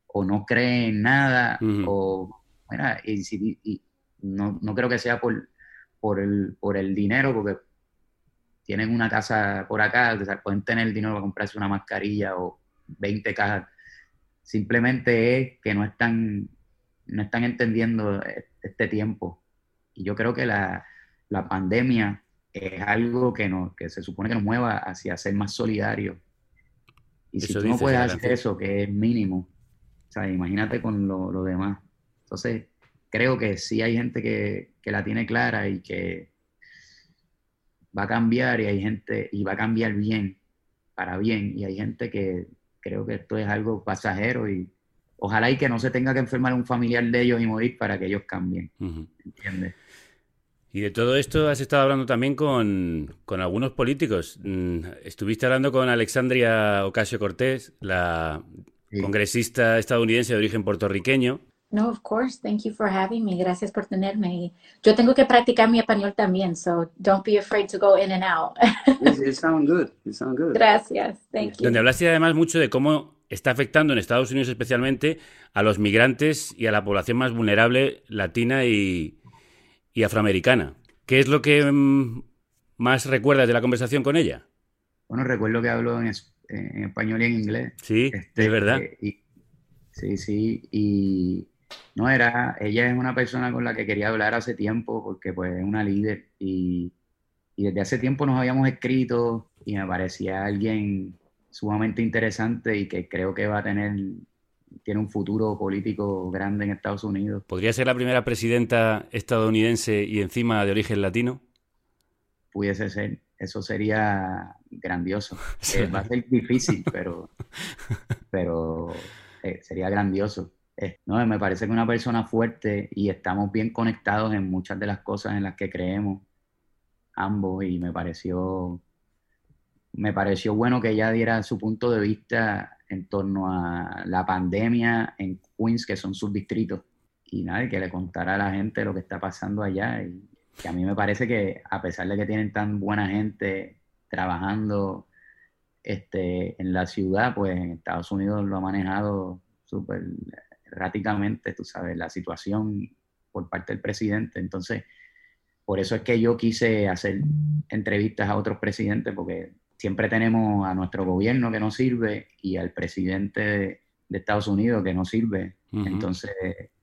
O no cree en nada, o, mira, y no, no creo que sea por, por, el, por el dinero, porque tienen una casa por acá, o sea, pueden tener el dinero para comprarse una mascarilla o 20 cajas. Simplemente es que no están, no están entendiendo este tiempo. Y yo creo que la, la pandemia es algo que, nos, que se supone que nos mueva hacia ser más solidarios. Y si Eso tú no puedes hacer eso, que es mínimo, o sea, imagínate con lo, lo demás. Entonces, creo que sí hay gente que, que la tiene clara y que va a cambiar y hay gente, y va a cambiar bien, para bien, y hay gente que creo que esto es algo pasajero y ojalá y que no se tenga que enfermar un familiar de ellos y morir para que ellos cambien, ¿entiendes? Y de todo esto has estado hablando también con, con algunos políticos. Mm, Estuviste hablando con Alexandria Ocasio Cortés, la congresista estadounidense de origen puertorriqueño. No, of course. Thank you for having me. Gracias por tenerme. Yo tengo que practicar mi español también, so don't be afraid to go in and out. You sound good. You sound good. Gracias. Thank you. Donde hablaste además mucho de cómo está afectando en Estados Unidos especialmente a los migrantes y a la población más vulnerable latina y, y afroamericana. ¿Qué es lo que mm, más recuerdas de la conversación con ella? Bueno, recuerdo que hablo en, es- en español y en inglés. Sí, es verdad. eh, y- sí, sí, y no era, ella es una persona con la que quería hablar hace tiempo porque pues es una líder y, y desde hace tiempo nos habíamos escrito y me parecía alguien sumamente interesante y que creo que va a tener, tiene un futuro político grande en Estados Unidos. ¿Podría ser la primera presidenta estadounidense y encima de origen latino? Pudiese ser, eso sería grandioso. Eh, va a ser difícil, pero, pero eh, sería grandioso. Eh, no, me parece que una persona fuerte y estamos bien conectados en muchas de las cosas en las que creemos ambos y me pareció me pareció bueno que ella diera su punto de vista en torno a la pandemia en Queens, que son sus distritos, y nada, que le contara a la gente lo que está pasando allá. Y a mí me parece que a pesar de que tienen tan buena gente trabajando este, en la ciudad, pues en Estados Unidos lo ha manejado súper erráticamente, tú sabes, la situación por parte del presidente. Entonces, por eso es que yo quise hacer entrevistas a otros presidentes, porque siempre tenemos a nuestro gobierno que no sirve y al presidente de, de Estados Unidos que no sirve. Entonces,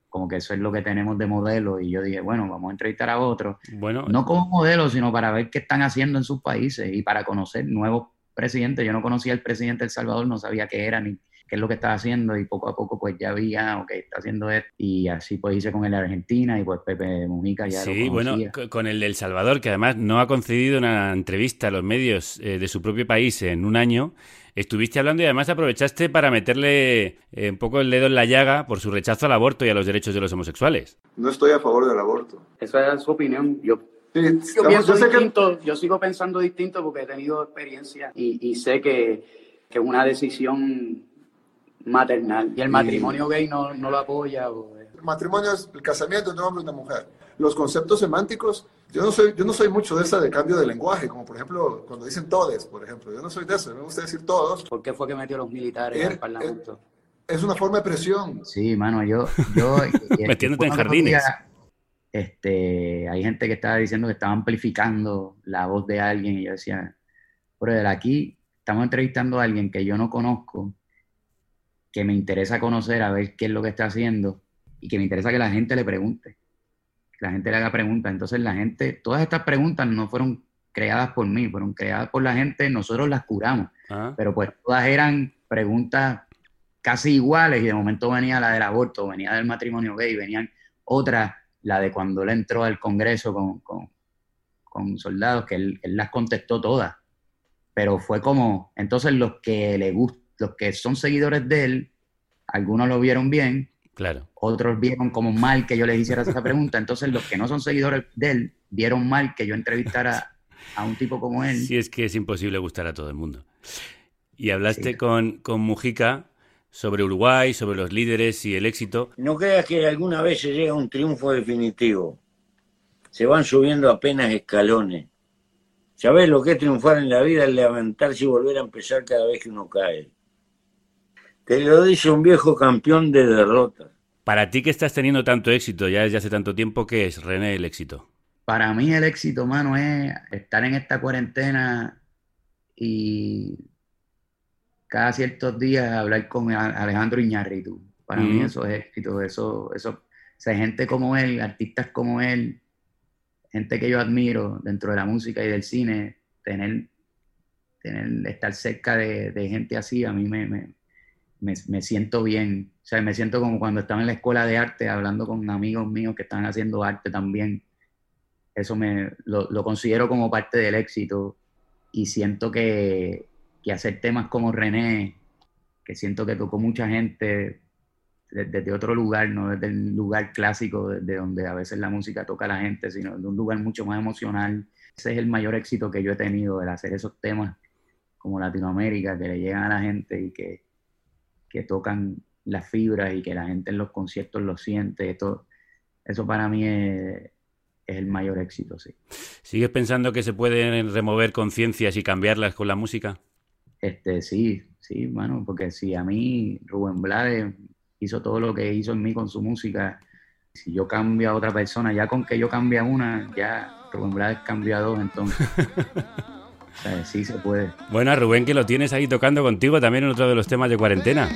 como que eso es lo que tenemos de modelo. Y yo dije, bueno, vamos a entrevistar a otros. Bueno, No como modelo, sino para ver qué están haciendo en sus países y para conocer nuevos presidentes. Yo no conocía al presidente de El Salvador, no sabía qué era ni qué es lo que estaba haciendo y poco a poco pues ya ah, ok, está haciendo esto. Y así pues hice con el de Argentina y pues Pepe Mujica ya Sí, lo bueno, con el del Salvador, que además no ha concedido una entrevista a los medios eh, de su propio país en un año, estuviste hablando y además aprovechaste para meterle eh, un poco el dedo en la llaga por su rechazo al aborto y a los derechos de los homosexuales. No estoy a favor del aborto. Esa es su opinión. Yo, yo estamos- pienso yo sé que- distinto, yo sigo pensando distinto porque he tenido experiencia y, y sé que, que es una decisión maternal y el Y- matrimonio gay no, no lo apoya. o- El matrimonio es el casamiento de un hombre y una mujer. Los conceptos semánticos, yo no soy, yo no soy mucho de esa de cambio de lenguaje, como por ejemplo cuando dicen todes, por ejemplo. Yo no soy de eso, me gusta decir todos. ¿Por qué fue que metió los militares al parlamento? Es una forma de presión. Sí, mano, yo... yo Metiéndote en jardines. Este, hay gente que estaba diciendo que estaba amplificando la voz de alguien y yo decía, brother, aquí estamos entrevistando a alguien que yo no conozco, que me interesa conocer a ver qué es lo que está haciendo y que me interesa que la gente le pregunte, que la gente le haga preguntas. Entonces la gente, todas estas preguntas no fueron creadas por mí, fueron creadas por la gente, nosotros las curamos, Ah. pero pues todas eran preguntas casi iguales y de momento venía la del aborto, venía del matrimonio gay, venían otras, la de cuando él entró al Congreso con, con- con soldados, que él, él las contestó todas, pero fue como, entonces los que le gust- los que son seguidores de él, algunos lo vieron bien, Claro. otros vieron como mal que yo les hiciera esa pregunta, entonces los que no son seguidores de él vieron mal que yo entrevistara a un tipo como él. Sí, es que es imposible gustar a todo el mundo. Y hablaste con, con Mujica sobre Uruguay, sobre los líderes y el éxito. No creas que alguna vez se llega a un triunfo definitivo. Se van subiendo apenas escalones. ¿Sabés lo que es triunfar en la vida? Es levantarse y volver a empezar cada vez que uno cae. Te lo dice un viejo campeón de derrotas. Para ti que estás teniendo tanto éxito ya desde hace tanto tiempo, ¿qué es, René, el éxito? Para mí el éxito, mano, es estar en esta cuarentena y cada ciertos días hablar con A- Alejandro Iñárritu. Para mí eso es éxito, eso, eso, o sea, gente como él, artistas como él, gente que yo admiro dentro de la música y del cine, tener, tener estar cerca de, de gente así, a mí me, me, me, siento bien. O sea, me siento como cuando estaba en la escuela de arte hablando con amigos míos que están haciendo arte también. Eso me lo, lo considero como parte del éxito y siento que, que hacer temas como René, que siento que tocó mucha gente de- desde otro lugar, no desde el lugar clásico, desde donde a veces la música toca a la gente, sino de un lugar mucho más emocional. Ese es el mayor éxito que yo he tenido, el hacer esos temas como Latinoamérica, que le llegan a la gente y que, que tocan las fibras y que la gente en los conciertos lo siente. Esto, eso para mí es, es el mayor éxito, sí. ¿Sigues pensando que se pueden remover conciencias y cambiarlas con la música? Este, sí, sí, bueno, porque si a mí Rubén Blades hizo todo lo que hizo en mí con su música, si yo cambio a otra persona, ya con que yo cambie a una, ya Rubén Blades cambió a dos, entonces. sí se puede. Bueno, Rubén, que lo tienes ahí tocando contigo también en otro de los temas de cuarentena.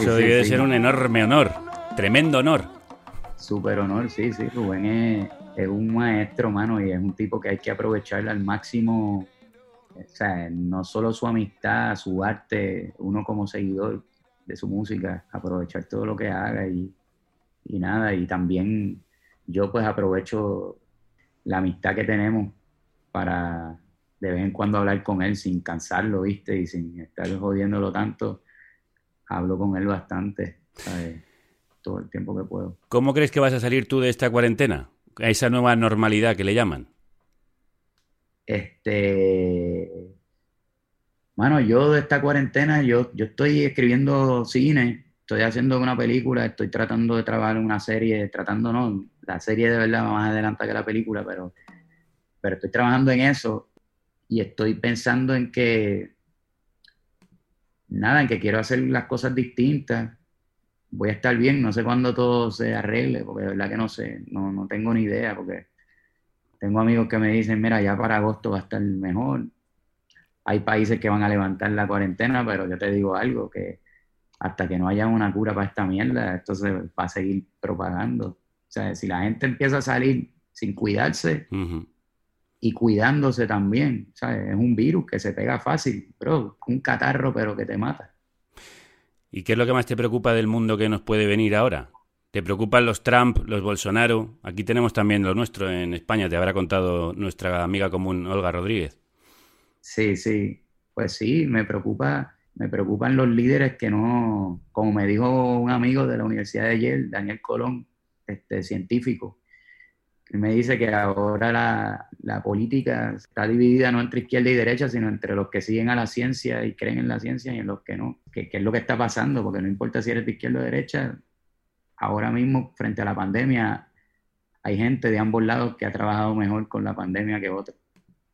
Eso sí, debe de sí. ser un enorme honor, tremendo honor. Súper honor, sí, sí. Rubén es, es un maestro, mano, y es un tipo que hay que aprovechar al máximo. No solo su amistad, su arte, uno como seguidor de su música, aprovechar todo lo que haga y, y nada. Y también yo pues aprovecho la amistad que tenemos para de vez en cuando hablar con él sin cansarlo, ¿viste? Y sin estar jodiéndolo tanto. Hablo con él bastante. Todo el tiempo que puedo. ¿Cómo crees que vas a salir tú de esta cuarentena? A esa nueva normalidad que le llaman. Este, bueno, yo de esta cuarentena, yo, yo estoy escribiendo cine, estoy haciendo una película, estoy tratando de trabajar una serie, tratando no, la serie de verdad va más adelante que la película, pero, pero estoy trabajando en eso y estoy pensando en que, nada, en que quiero hacer las cosas distintas. Voy a estar bien, no sé cuándo todo se arregle, porque de verdad que no sé, no, no tengo ni idea, porque tengo amigos que me dicen, mira, ya para agosto va a estar mejor. Hay países que van a levantar la cuarentena, pero yo te digo algo, que hasta que no haya una cura para esta mierda, esto se va a seguir propagando. O sea, si la gente empieza a salir sin cuidarse y cuidándose también, ¿sabes? Es un virus que se pega fácil, bro, un catarro pero que te mata. ¿Y qué es lo que más te preocupa del mundo que nos puede venir ahora? ¿Te preocupan los Trump, los Bolsonaro? Aquí tenemos también lo nuestro en España, te habrá contado nuestra amiga común Olga Rodríguez. Sí, sí, pues sí, me preocupa, me preocupan los líderes que no, como me dijo un amigo de la Universidad de Yale, Daniel Colón, este científico, él me dice que ahora la, política está dividida no entre izquierda y derecha, sino entre los que siguen a la ciencia y creen en la ciencia y en los que no, que, que es lo que está pasando, porque no importa si eres de izquierda o derecha, ahora mismo frente a la pandemia hay gente de ambos lados que ha trabajado mejor con la pandemia que otros,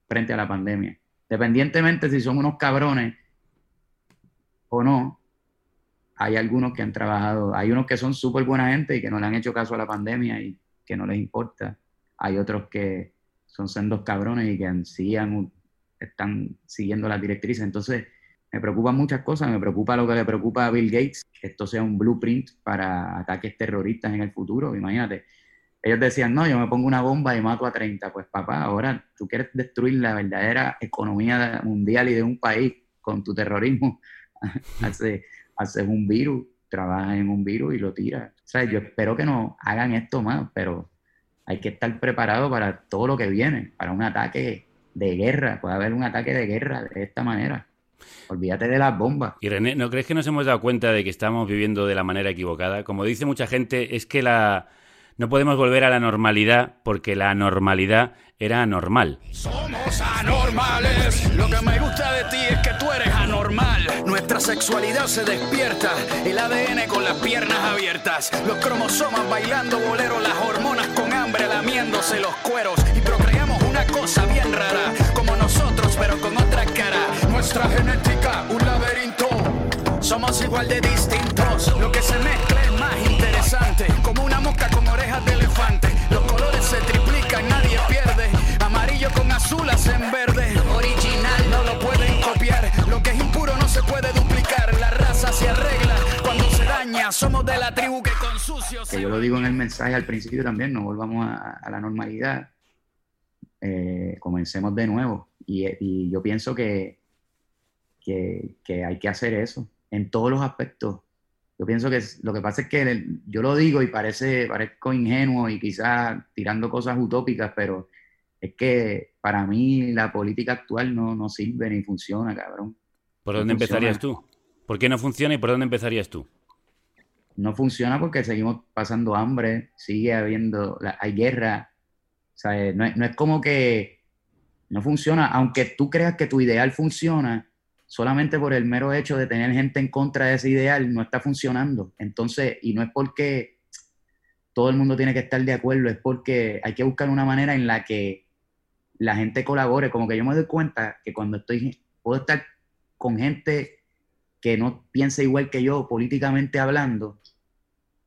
frente a la pandemia. Dependientemente si son unos cabrones o no, hay algunos que han trabajado, hay unos que son súper buena gente y que no le han hecho caso a la pandemia y que no les importa. Hay otros que son sendos cabrones y que están siguiendo las directrices. Entonces, me preocupan muchas cosas. Me preocupa lo que le preocupa a Bill Gates, que esto sea un blueprint para ataques terroristas en el futuro. Imagínate, ellos decían, no, yo me pongo una bomba y mato a 30. Pues papá, ahora tú quieres destruir la verdadera economía mundial y de un país con tu terrorismo. haces, haces un virus, trabajas en un virus y lo tiras. O sea, yo espero que no hagan esto más, pero hay que estar preparado para todo lo que viene, para un ataque de guerra. Puede haber un ataque de guerra de esta manera. Olvídate de las bombas. Y René, ¿no crees que nos hemos dado cuenta de que estamos viviendo de la manera equivocada? Como dice mucha gente, es que la no podemos volver a la normalidad porque la normalidad era anormal. Somos anormales. Lo que me gusta de ti es que tú eres anormal. Nuestra sexualidad se despierta. El ADN con las piernas abiertas. Los cromosomas bailando bolero. Las hormonas con hambre lamiéndose los cueros. Y procreamos una cosa bien rara. Como nosotros, pero con otra. Nuestra genética, un laberinto. Somos igual de distintos. Lo que se mezcla es más interesante. Como una mosca con orejas de elefante. Los colores se triplican, nadie pierde. Amarillo con azul hacen verde. Original, no lo pueden copiar. Lo que es impuro no se puede duplicar. La raza se arregla cuando se daña. Somos de la tribu que con sucios. que yo lo digo en el mensaje al principio también, no volvamos a, a la normalidad, eh, comencemos de nuevo. Y, y yo pienso que, que, que hay que hacer eso en todos los aspectos. Yo pienso que lo que pasa es que el- yo lo digo y parece, parezco ingenuo y quizás tirando cosas utópicas, pero es que para mí la política actual no, no sirve ni funciona, cabrón. ¿Por No dónde funciona. empezarías tú? ¿Por qué no funciona y por dónde empezarías tú? no funciona porque seguimos pasando hambre, sigue habiendo, la- hay guerra, ¿sabes? No, es- no es como que no funciona, aunque tú creas que tu ideal funciona, solamente por el mero hecho de tener gente en contra de ese ideal, no está funcionando. Entonces, y no es porque todo el mundo tiene que estar de acuerdo, es porque hay que buscar una manera en la que la gente colabore, como que yo me doy cuenta que cuando estoy, puedo estar con gente que no piensa igual que yo políticamente hablando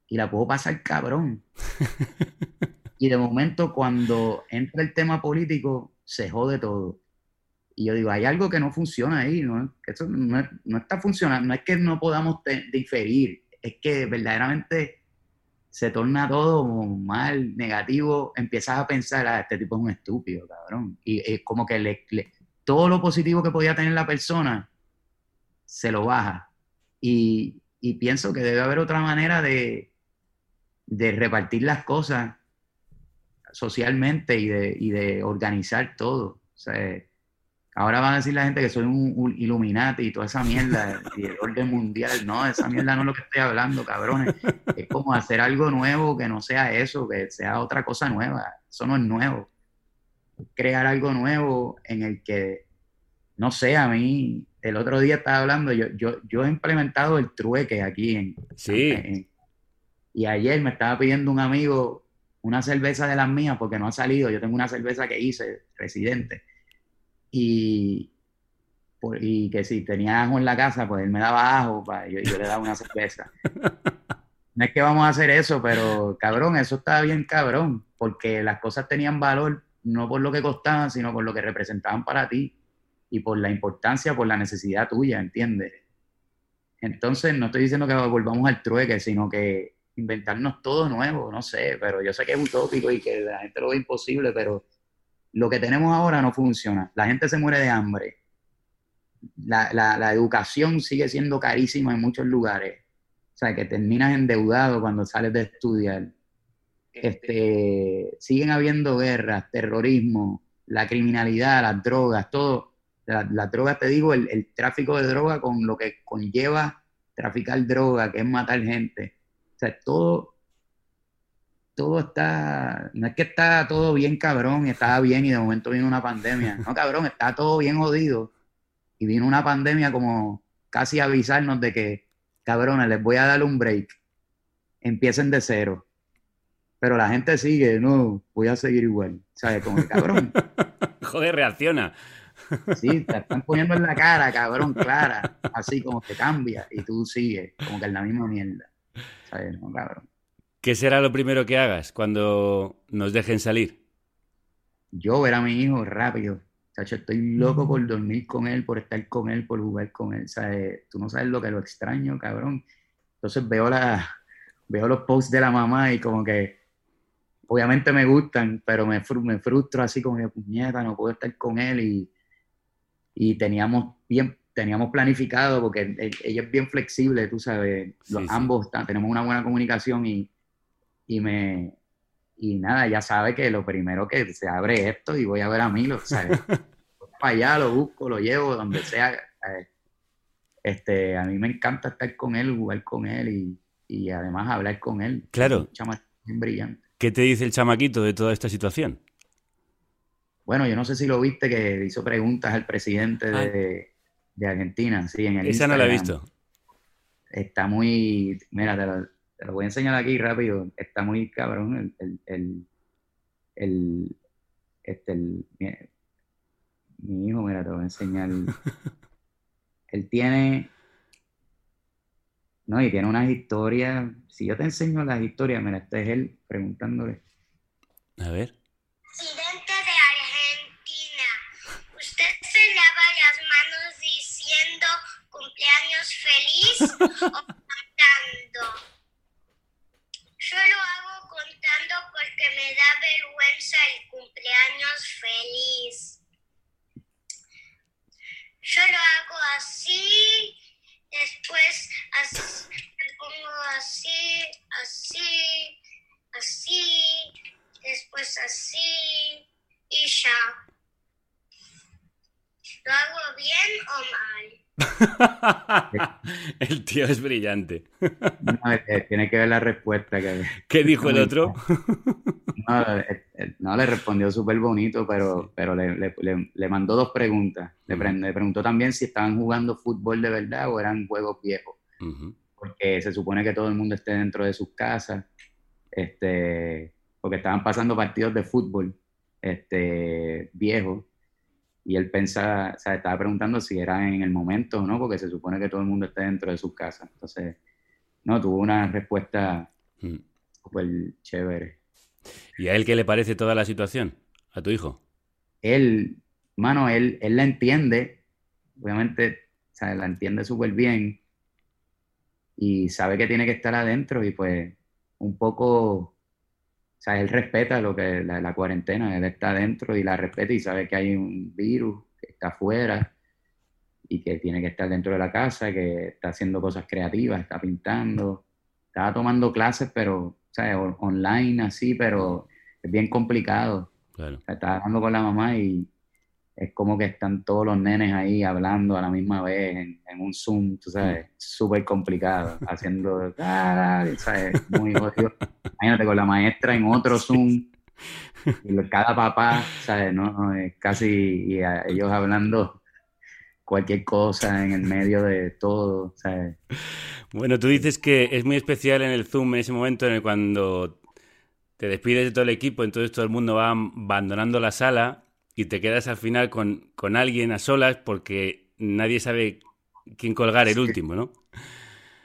y la puedo pasar cabrón. y de momento cuando entra el tema político se jode todo. Y yo digo, hay algo que no funciona ahí, ¿no? Eso no, no está funcionando, no es que no podamos te- diferir, es que verdaderamente se torna todo mal, negativo, empiezas a pensar, ah, este tipo es un estúpido, cabrón. Y es como que le- le- todo lo positivo que podía tener la persona se lo baja. Y, y pienso que debe haber otra manera de, de repartir las cosas socialmente y de, y de organizar todo. O sea, ahora van a decir la gente que soy un, un Illuminati y toda esa mierda y el orden mundial. No, esa mierda no es lo que estoy hablando, cabrones. Es como hacer algo nuevo que no sea eso, que sea otra cosa nueva. Eso no es nuevo. Crear algo nuevo en el que, no sé, a mí, el otro día estaba hablando, yo, yo, yo he implementado el trueque aquí en, Sí. en- y ayer me estaba pidiendo un amigo una cerveza de las mías porque no ha salido. Yo tengo una cerveza que hice, residente. Y, por- y que si tenía ajo en la casa, pues él me daba ajo, pa, yo, yo le daba una cerveza. No es que vamos a hacer eso, pero cabrón, eso estaba bien cabrón, porque las cosas tenían valor no por lo que costaban, sino por lo que representaban para ti y por la importancia, por la necesidad tuya, ¿entiendes? Entonces, no estoy diciendo que volvamos al trueque, sino que inventarnos todo nuevo, no sé, pero yo sé que es utópico y que la gente lo ve imposible, pero lo que tenemos ahora no funciona. La gente se muere de hambre. La, la- la educación sigue siendo carísima en muchos lugares. O sea, que terminas endeudado cuando sales de estudiar. Este, siguen habiendo guerras, terrorismo, la criminalidad, las drogas, todo. La- Las drogas, te digo, el, el tráfico de droga con lo que conlleva traficar droga, que es matar gente. O sea, todo, todo está, no es que está todo bien cabrón y estaba bien y de momento vino una pandemia. No, cabrón, está todo bien jodido. Y vino una pandemia como casi avisarnos de que, cabrones, les voy a dar un break. Empiecen de cero. Pero la gente sigue, no, voy a seguir igual. ¿Sabes? Como que, cabrón, Joder, reacciona. sí, te están poniendo en la cara, cabrón, clara. Así como que cambia y tú sigues, como que en la misma mierda. ¿Sabes? No, cabrón. ¿Qué será lo primero que hagas cuando nos dejen salir? yo ver a mi hijo rápido. Chacho, estoy loco por dormir con él, por estar con él, por jugar con él. ¿sabes? Tú no sabes lo que lo extraño, cabrón. Entonces veo, la, veo los posts de la mamá y como que obviamente me gustan, pero me, me frustro así como que puñeta, no puedo estar con él y, y teníamos bien teníamos planificado porque ella es bien flexible, tú sabes, los, Sí, ambos tenemos una buena comunicación y, y me y nada, ya sabe que lo primero que se abre esto y voy a ver a Milo, ¿sabes? Voy para allá, lo busco, lo llevo, donde sea. ¿sabes? Este, a mí me encanta estar con él, jugar con él y, y además hablar con él. Claro. Un bien brillante. ¿Qué te dice el chamaquito de toda esta situación? Bueno, yo no sé si lo viste que hizo preguntas al presidente de, de Argentina, sí, en el Esa no la he visto. Está muy, mira, te lo, te lo voy a enseñar aquí rápido. Está muy cabrón el, el, el, el- este, el- mi, mi hijo, mira, te lo voy a enseñar. Él tiene, no, y tiene unas historias. Si yo te enseño las historias, mira, este es él preguntándole. A ver. Presidente de Argentina, ¿usted se lava las manos diciendo cumpleaños feliz o contando? Yo lo hago contando porque me da vergüenza el cumpleaños feliz. Yo lo hago así, después as- me pongo así, así, así, después así y ya. ¿Lo hago bien o mal? el tío es brillante. No, eh, tiene que ver la respuesta. Que, ¿Qué dijo el otro? No, eh, eh, no, le respondió súper bonito, pero, pero le, le- mandó dos preguntas. Le, pre- le preguntó también si estaban jugando fútbol de verdad o eran juegos viejos, porque se supone que todo el mundo esté dentro de sus casas, este, porque estaban pasando partidos de fútbol este, viejos, y él pensaba, o sea, estaba preguntando si era en el momento o no, porque se supone que todo el mundo esté dentro de sus casas. Entonces, no, tuvo una respuesta Mm. súper chévere. ¿Y a él qué le parece toda la situación? ¿A tu hijo? él, mano, él, él la entiende, obviamente, o sea, la entiende súper bien. y sabe que tiene que estar adentro y pues un poco, o sea, él respeta lo que la, la cuarentena, él está adentro y la respeta y sabe que hay un virus que está afuera y que tiene que estar dentro de la casa, que está haciendo cosas creativas, está pintando, estaba tomando clases, pero. O- online así, pero es bien complicado. Claro. O sea, Estaba hablando con la mamá y es como que están todos los nenes ahí hablando a la misma vez en, en un Zoom, tú sabes, súper complicado, haciendo, ¿sabes? Muy jodido. Imagínate con la maestra en otro Zoom y cada papá, ¿sabes? No, no, es casi, y a- ellos hablando cualquier cosa en el medio de todo, ¿sabes? Bueno, tú dices que es muy especial en el Zoom en ese momento en el cuando te despides de todo el equipo, entonces todo el mundo va abandonando la sala y te quedas al final con, con alguien a solas porque nadie sabe quién colgar el último, ¿no?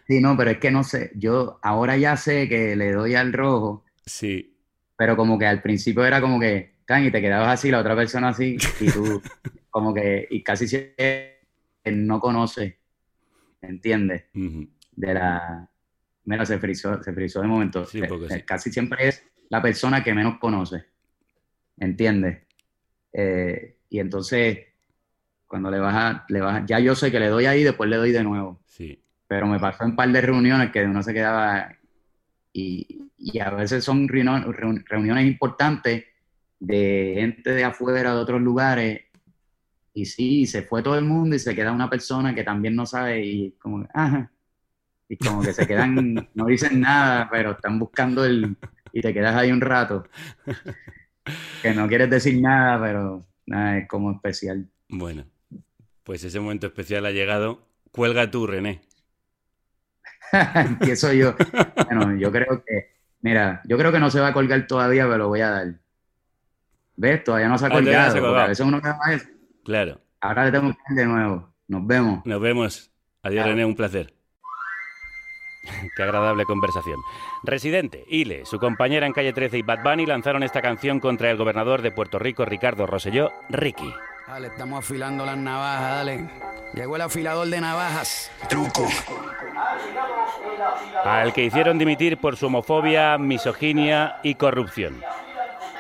Sí, no, pero es que no sé, yo ahora ya sé que le doy al rojo, Sí. pero como que al principio era como que, can, y te quedabas así, la otra persona así, y tú, como que, y casi siempre no conoce, ¿entiendes? De la, mira, se frizó, se frizó de momento, Sí, sí. casi siempre es la persona que menos conoce, ¿entiendes? Eh, y entonces, cuando le baja, le baja, ya yo sé que le doy ahí, después le doy de nuevo. Sí. Pero me pasó un par de reuniones que uno se quedaba y, y a veces son reunio- reun- reuniones importantes de gente de afuera, de otros lugares, y sí, se fue todo el mundo y se queda una persona que también no sabe y como, ajá, y como que se quedan, no dicen nada, pero están buscando el, y te quedas ahí un rato, que no quieres decir nada, pero nada, es como especial. Bueno, pues ese momento especial ha llegado. Cuelga tú, René. Empiezo yo. Bueno, yo creo que, mira, yo creo que no se va a colgar todavía, pero lo voy a dar. ¿Ves? Todavía no se ha Ah, se colgado, a veces uno graba eso. Claro. Ahora le tengo que dar de nuevo. Nos vemos. Nos vemos. Adiós, René, un placer. Qué agradable conversación. Residente, Ile, su compañera en Calle 13 y Bad Bunny lanzaron esta canción contra el gobernador de Puerto Rico, Ricardo Rosselló, Ricky. Dale, estamos afilando las navajas, dale. Llegó el afilador de navajas. Truco. Al que hicieron dimitir por su homofobia, misoginia y corrupción.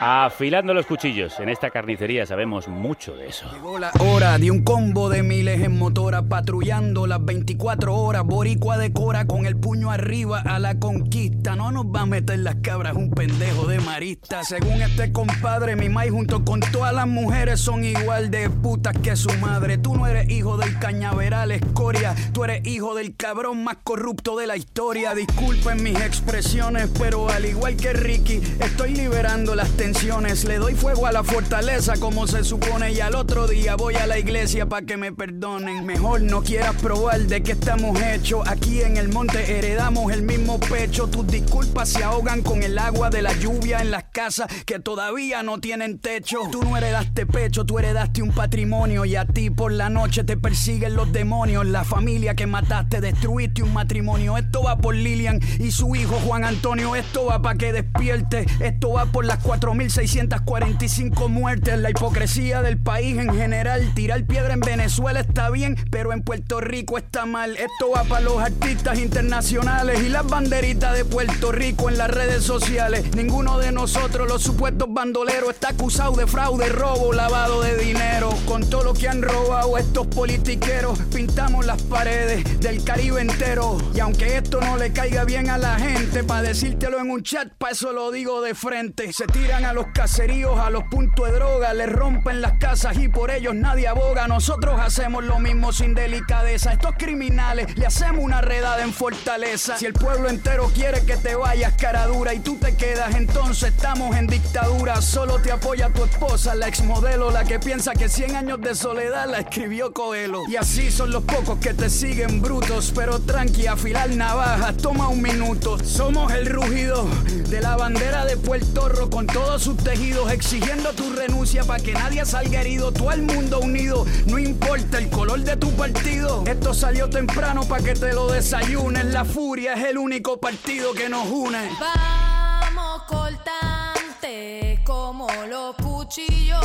Afilando los cuchillos. En esta carnicería sabemos mucho de eso. Llegó la hora de un combo de miles en motora patrullando las 24 horas. Boricua decora con el puño arriba a la conquista. No nos va a meter las cabras un pendejo de marista. Según este compadre, mi maíz junto con todas las mujeres son igual de putas que su madre. Tú no eres hijo del cañaveral escoria. Tú eres hijo del cabrón más corrupto de la historia. Disculpen mis expresiones, pero al igual que Ricky, estoy liberando las tensiones. Le doy fuego a la fortaleza como se supone y al otro día voy a la iglesia para que me perdonen. Mejor no quieras probar de qué estamos hechos. Aquí en el monte heredamos el mismo pecho. Tus disculpas se ahogan con el agua de la lluvia en las casas que todavía no tienen techo. Tú no heredaste pecho, tú heredaste un patrimonio y a ti por la noche te persiguen los demonios. La familia que mataste, destruiste un matrimonio. Esto va por Lilian y su hijo Juan Antonio. Esto va para que despierte. Esto va por las 4.645 muertes. La hipocresía del país en general. Tirar piedra en Venezuela está bien, pero en Puerto Rico está mal. Esto va para los artistas internacionales y las banderitas de Puerto Rico en las redes sociales. Ninguno de nosotros, los supuestos bandoleros, está acusado de fraude, robo, lavado de dinero. Con todo lo que han robado estos politiqueros, pintamos las paredes del Caribe entero. Y aunque esto no le caiga bien a la gente, para decírtelo en un chat, para eso lo digo de frente. Se tiran a los caseríos, a los puntos de droga, les rompen las casas y por ellos nadie aboga. Nosotros hacemos lo mismo sin delicadeza. Estos criminales le hacemos una redada en fortaleza. Si el pueblo entero quiere que te vayas cara dura y tú te quedas, entonces estamos en dictadura. Solo te apoya tu esposa, la exmodelo, la que piensa que 100 años de soledad la escribió Coelho. Y así son los pocos que te siguen brutos, pero tranqui, afilar navajas, toma un minuto. Somos el rugido de la bandera de Puerto Rico con sus tejidos, exigiendo tu renuncia para que nadie salga herido. Todo el mundo unido, no importa el color de tu partido. Esto salió temprano para que te lo desayunes. La furia es el único partido que nos une. Vamos cortante como los cuchillos,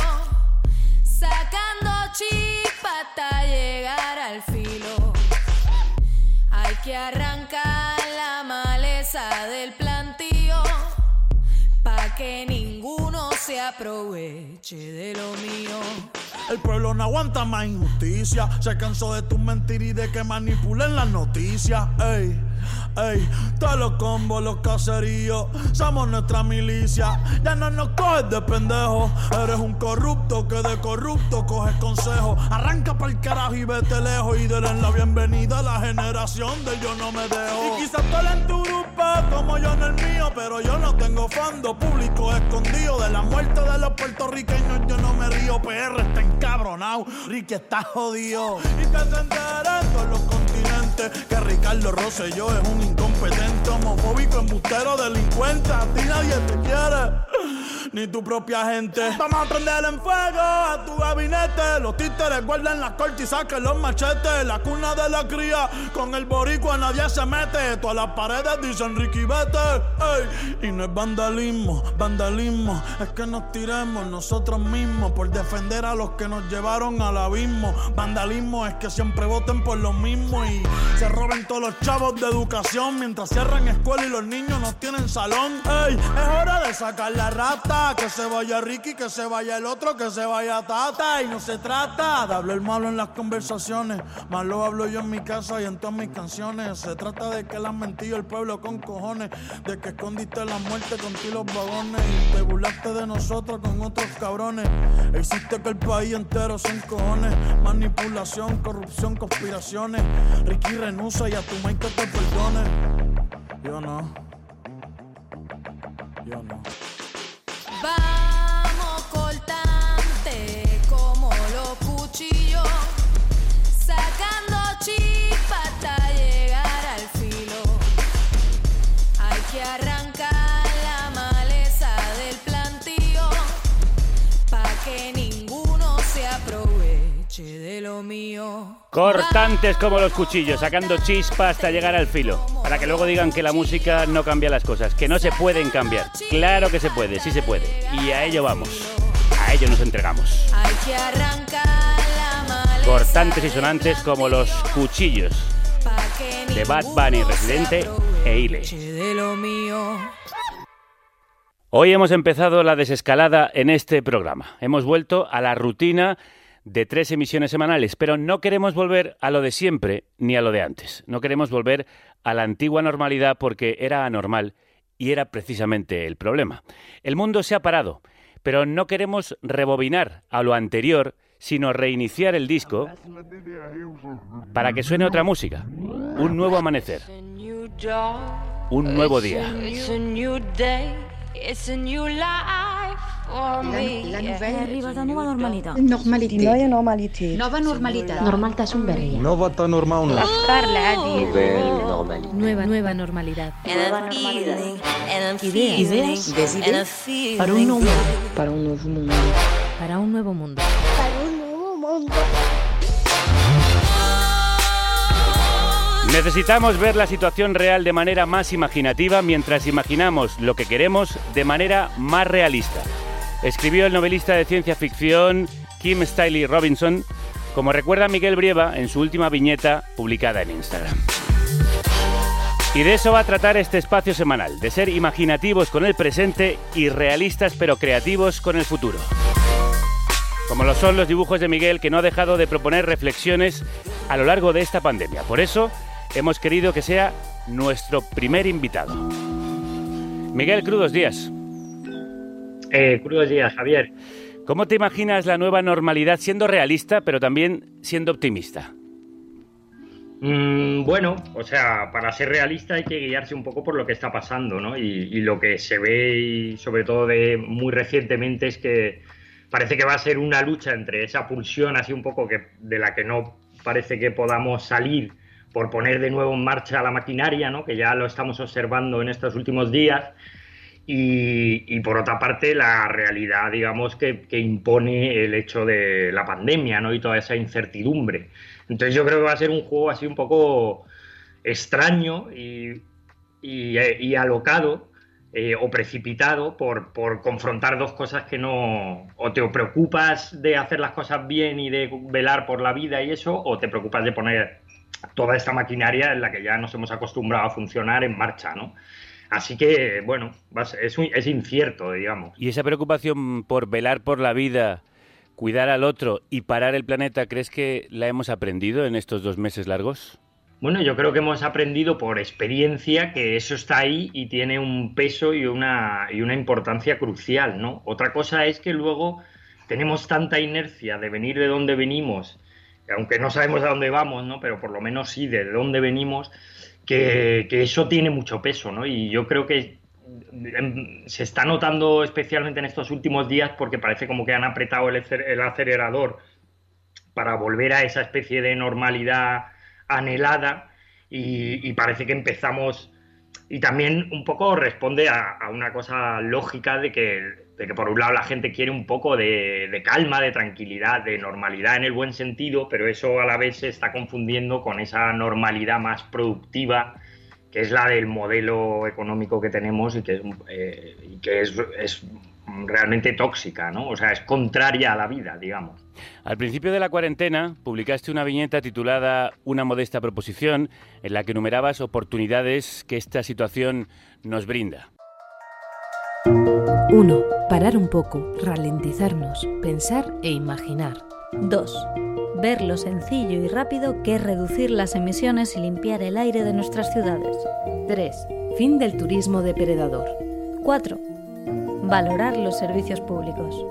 sacando chispa hasta llegar al filo. Hay que arrancar maleza del plantío, que ninguno se aproveche de lo mío. El pueblo no aguanta más injusticia. Se cansó de tus mentiras y de que manipulen las noticias. Ey, ey, todos los combos, los caseríos, somos nuestra milicia. Ya no nos coges de pendejo. Eres un corrupto que de corrupto coges consejo. Arranca pa'l carajo y vete lejos. Y denle la bienvenida a la generación de yo no me dejo. Y quizás tú en tu grupo como yo en el mío. Pero yo no tengo fondo público escondido. De la muerte de los puertorriqueños yo no me río. PR está encabronado. Ricky está jodido. Y enteren todos los Que Ricardo Rosselló es un incompetente, homofóbico, embustero, delincuente. A ti nadie te quiere. Ni tu propia gente. Vamos a prender en fuego a tu gabinete. Los títeres guardan las cortes y saquen los machetes. La cuna de la cría. Con el boricua nadie se mete. Todas las paredes dicen Ricky vete. Ey. Y no es vandalismo, vandalismo. Es que nos tiremos nosotros mismos por defender a los que nos llevaron al abismo. Vandalismo es que siempre voten por lo mismo se roben todos los chavos de educación mientras cierran escuela y los niños no tienen salón. Ey, es hora de sacar la rata. Que se vaya Ricky, que se vaya el otro, que se vaya Tata. Y no se trata de hablar malo en las conversaciones. Más lo hablo yo en mi casa y en todas mis canciones. Se trata de que le han mentido el pueblo con cojones. De que escondiste la muerte con ti los vagones. Y te burlaste de nosotros con otros cabrones. E hiciste que el país entero se encojones. Manipulación, corrupción, conspiraciones. Ricky renuncia y a tu que te perdone. Yo no. Yo no. Vamos de lo mío. Cortantes como los cuchillos, sacando chispa hasta llegar al filo. Para que luego digan que la música no cambia las cosas, que no se pueden cambiar. Claro que se puede, sí se puede. Y a ello vamos. A ello nos entregamos. Cortantes y sonantes como los cuchillos. De Bad Bunny, Residente e Ile. Hoy hemos empezado la desescalada en este programa. Hemos vuelto a la rutina de tres emisiones semanales, pero no queremos volver a lo de siempre ni a lo de antes. No queremos volver a la antigua normalidad porque era anormal y era precisamente el problema. El mundo se ha parado, pero no queremos rebobinar a lo anterior, sino reiniciar el disco para que suene otra música, un nuevo amanecer, un nuevo día. It's a new day, it's a new life for me. la nouvelle È arrivata nuova normalità. Normalität. Neue Normalität. Nova normalità. Normaltasun berria. Nova normal. الأفكار العادية. Nueva, nueva normalidad. Ideas. Ideas. Desideri. Para un nuevo Para un nuevo mundo. Para un nuevo mundo. Para un nuevo mundo. Necesitamos ver la situación real de manera más imaginativa mientras imaginamos lo que queremos de manera más realista. Escribió el novelista de ciencia ficción Kim Stanley Robinson, como recuerda Miguel Brieva en su última viñeta publicada en Instagram. Y de eso va a tratar este espacio semanal, de ser imaginativos con el presente y realistas pero creativos con el futuro. Como lo son los dibujos de Miguel que no ha dejado de proponer reflexiones a lo largo de esta pandemia. Por eso hemos querido que sea nuestro primer invitado. Miguel, crudos días. Eh, crudos días, Javier. ¿Cómo te imaginas la nueva normalidad siendo realista pero también siendo optimista? Mm, bueno, o sea, para ser realista hay que guiarse un poco por lo que está pasando, ¿no? Y, y lo que se ve, y sobre todo de muy recientemente, es que parece que va a ser una lucha entre esa pulsión así un poco que, de la que no parece que podamos salir por poner de nuevo en marcha la maquinaria, ¿no? Que ya lo estamos observando en estos últimos días. Y, y por otra parte, la realidad, digamos, que, que impone el hecho de la pandemia, ¿no? Y toda esa incertidumbre. Entonces yo creo que va a ser un juego así un poco extraño y, y, y alocado eh, o precipitado por, por confrontar dos cosas que no... O te preocupas de hacer las cosas bien y de velar por la vida y eso, o te preocupas de poner toda esta maquinaria en la que ya nos hemos acostumbrado a funcionar en marcha, ¿no? Así que, bueno, un- es incierto, digamos. ¿Y esa preocupación por velar por la vida, cuidar al otro y parar el planeta, crees que la hemos aprendido en estos dos meses largos? Bueno, yo creo que hemos aprendido por experiencia que eso está ahí y tiene un peso y una, y una importancia crucial, ¿no? Otra cosa es que luego tenemos tanta inercia de venir de donde venimos, aunque no sabemos a dónde vamos, ¿no? Pero por lo menos sí de dónde venimos, que, eso tiene mucho peso, ¿no? Y yo creo que em, se está notando especialmente en estos últimos días porque parece como que han apretado el acelerador para volver a esa especie de normalidad anhelada y, parece que empezamos y también un poco responde a una cosa lógica de que, de que por un lado la gente quiere un poco de, calma, de tranquilidad, de normalidad en el buen sentido, pero eso a la vez se está confundiendo con esa normalidad más productiva que es la del modelo económico que tenemos y que es, eh, y que es realmente tóxica, ¿no? O sea, es contraria a la vida, digamos. Al principio de la cuarentena publicaste una viñeta titulada Una modesta proposición en la que enumerabas oportunidades que esta situación nos brinda. 1. Parar un poco, ralentizarnos, pensar e imaginar. 2. Ver lo sencillo y rápido que es reducir las emisiones y limpiar el aire de nuestras ciudades. 3. Fin del turismo depredador. 4. Valorar los servicios públicos.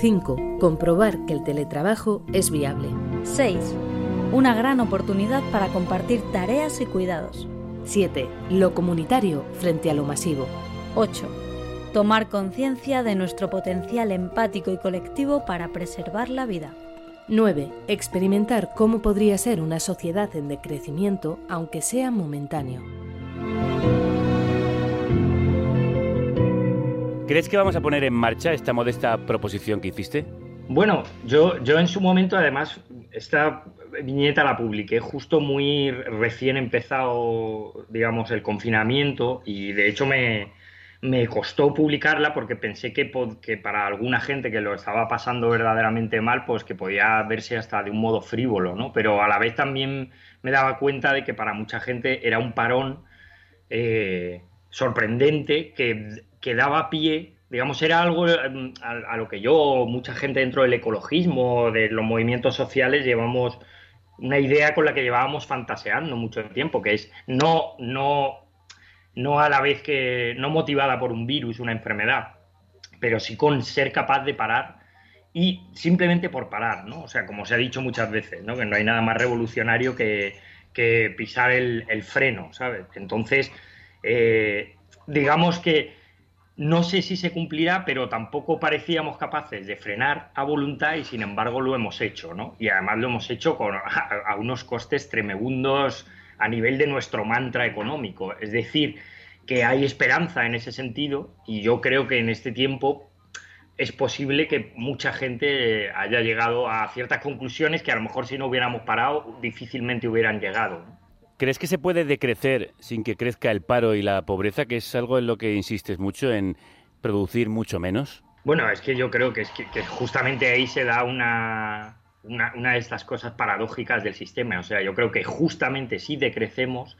5. Comprobar que el teletrabajo es viable. 6. Una gran oportunidad para compartir tareas y cuidados. 7. Lo comunitario frente a lo masivo. 8. Tomar conciencia de nuestro potencial empático y colectivo para preservar la vida. 9. Experimentar cómo podría ser una sociedad en decrecimiento, aunque sea momentáneo. ¿Crees que vamos a poner en marcha esta modesta proposición que hiciste? Bueno, yo, yo en su momento, además, esta viñeta la publiqué justo muy recién empezado, digamos, el confinamiento y de hecho me, me costó publicarla porque pensé que, que para alguna gente que lo estaba pasando verdaderamente mal, pues que podía verse hasta de un modo frívolo, ¿no? Pero a la vez también me daba cuenta de que para mucha gente era un parón eh, sorprendente que, que daba pie, digamos, era algo a, a lo que yo, mucha gente dentro del ecologismo, de los movimientos sociales, llevamos una idea con la que llevábamos fantaseando mucho tiempo, que es no, no, no a la vez que, no motivada por un virus, una enfermedad, pero sí con ser capaz de parar y simplemente por parar, ¿no? O sea, como se ha dicho muchas veces, ¿no? Que no hay nada más revolucionario que, que pisar el, el freno, ¿sabes? Entonces, eh, digamos que no sé si se cumplirá, pero tampoco parecíamos capaces de frenar a voluntad y sin embargo lo hemos hecho, ¿no? Y además lo hemos hecho con, a, a unos costes tremendos a nivel de nuestro mantra económico. Es decir, que hay esperanza en ese sentido y yo creo que en este tiempo es posible que mucha gente haya llegado a ciertas conclusiones que a lo mejor si no hubiéramos parado difícilmente hubieran llegado. ¿Crees que se puede decrecer sin que crezca el paro y la pobreza, que es algo en lo que insistes mucho, en producir mucho menos? Bueno, es que yo creo que, es que, que justamente ahí se da una, una, una de estas cosas paradójicas del sistema. O sea, yo creo que justamente si decrecemos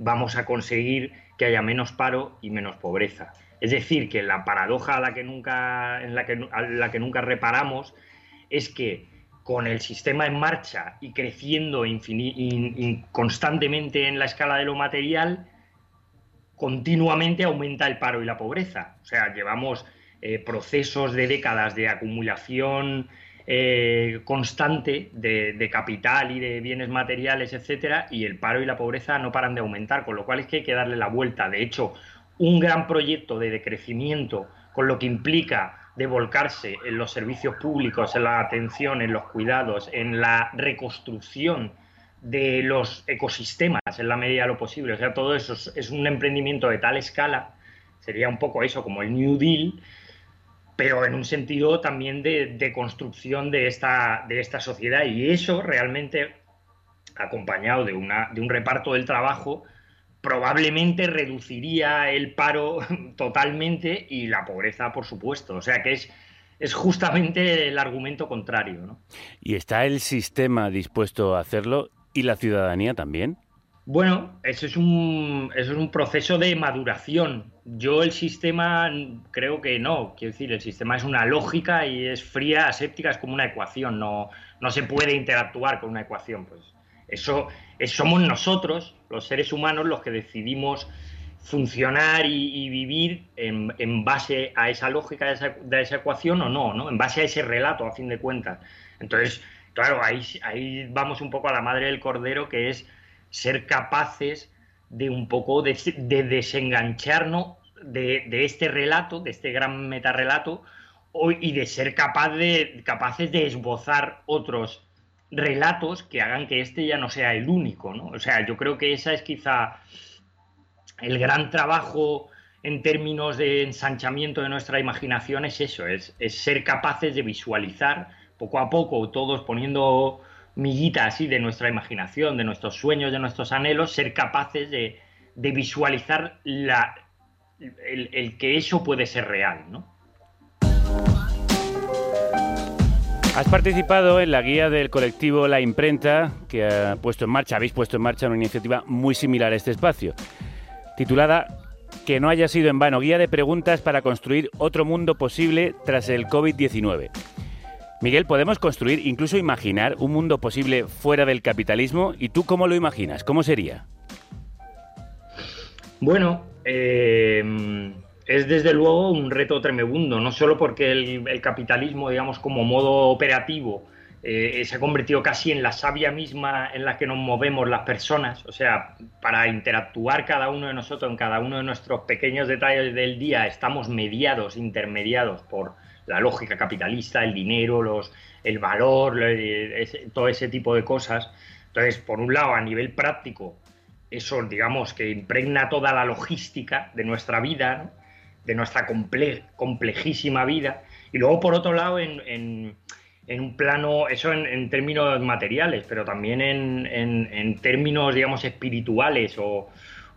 vamos a conseguir que haya menos paro y menos pobreza. Es decir, que la paradoja a la que nunca, en la que, la que nunca reparamos es que con el sistema en marcha y creciendo constantemente en la escala de lo material, continuamente aumenta el paro y la pobreza. O sea, llevamos eh, procesos de décadas de acumulación eh, constante de, capital y de bienes materiales, etcétera, y el paro y la pobreza no paran de aumentar, con lo cual es que hay que darle la vuelta. De hecho, un gran proyecto de decrecimiento, con lo que implica de volcarse en los servicios públicos, en la atención, en los cuidados, en la reconstrucción de los ecosistemas en la medida de lo posible. O sea, todo eso es, es un emprendimiento de tal escala, sería un poco eso, como el New Deal, pero en un sentido también de, de construcción de esta, de esta sociedad. Y eso realmente, acompañado de, una, de un reparto del trabajo, probablemente reduciría el paro totalmente y la pobreza, por supuesto. O sea que es, es justamente el argumento contrario. ¿no? ¿Y está el sistema dispuesto a hacerlo y la ciudadanía también? Bueno, eso es un, eso es un proceso de maduración. Yo el sistema creo que no. Quiero decir, el sistema es una lógica y es fría, aséptica, es como una ecuación. No, no se puede interactuar con una ecuación. Pues eso es- somos nosotros, los seres humanos, los que decidimos funcionar y, y vivir en, en base a esa lógica de esa, de esa ecuación o no, ¿no? En base a ese relato, a fin de cuentas. Entonces, claro, ahí, ahí vamos un poco a la madre del cordero, que es ser capaces de un poco de, de desengancharnos de, este relato, de este gran metarrelato, y de ser capaz de, capaces de esbozar otros relatos que hagan que este ya no sea el único, ¿no? O sea, yo creo que esa es quizá el gran trabajo en términos de ensanchamiento de nuestra imaginación es eso, es, es ser capaces de visualizar poco a poco, todos poniendo miguita así de nuestra imaginación, de nuestros sueños, de nuestros anhelos, ser capaces de, visualizar el, el que eso puede ser real, ¿no? Has participado en la guía del colectivo La Imprenta, que ha puesto en marcha, habéis puesto en marcha una iniciativa muy similar a este espacio, titulada Que no haya sido en vano, guía de preguntas para construir otro mundo posible tras el COVID-19. Miguel, ¿podemos construir, incluso imaginar, un mundo posible fuera del capitalismo? ¿Y tú cómo lo imaginas? ¿Cómo sería? Bueno, eh, es desde luego un reto tremebundo, no solo porque el, capitalismo, digamos, como modo operativo, eh, se ha convertido casi en la savia misma en la que nos movemos las personas, o sea, para interactuar cada uno de nosotros en cada uno de nuestros pequeños detalles del día, estamos mediados, intermediados por la lógica capitalista, el dinero, los, el valor, todo ese tipo de cosas. Entonces, por un lado, a nivel práctico, eso, digamos, que impregna toda la logística de nuestra vida, de nuestra comple- complejísima vida. Y luego, por otro lado, en, en- un plano, eso en, términos materiales, pero también en términos, digamos, espirituales o,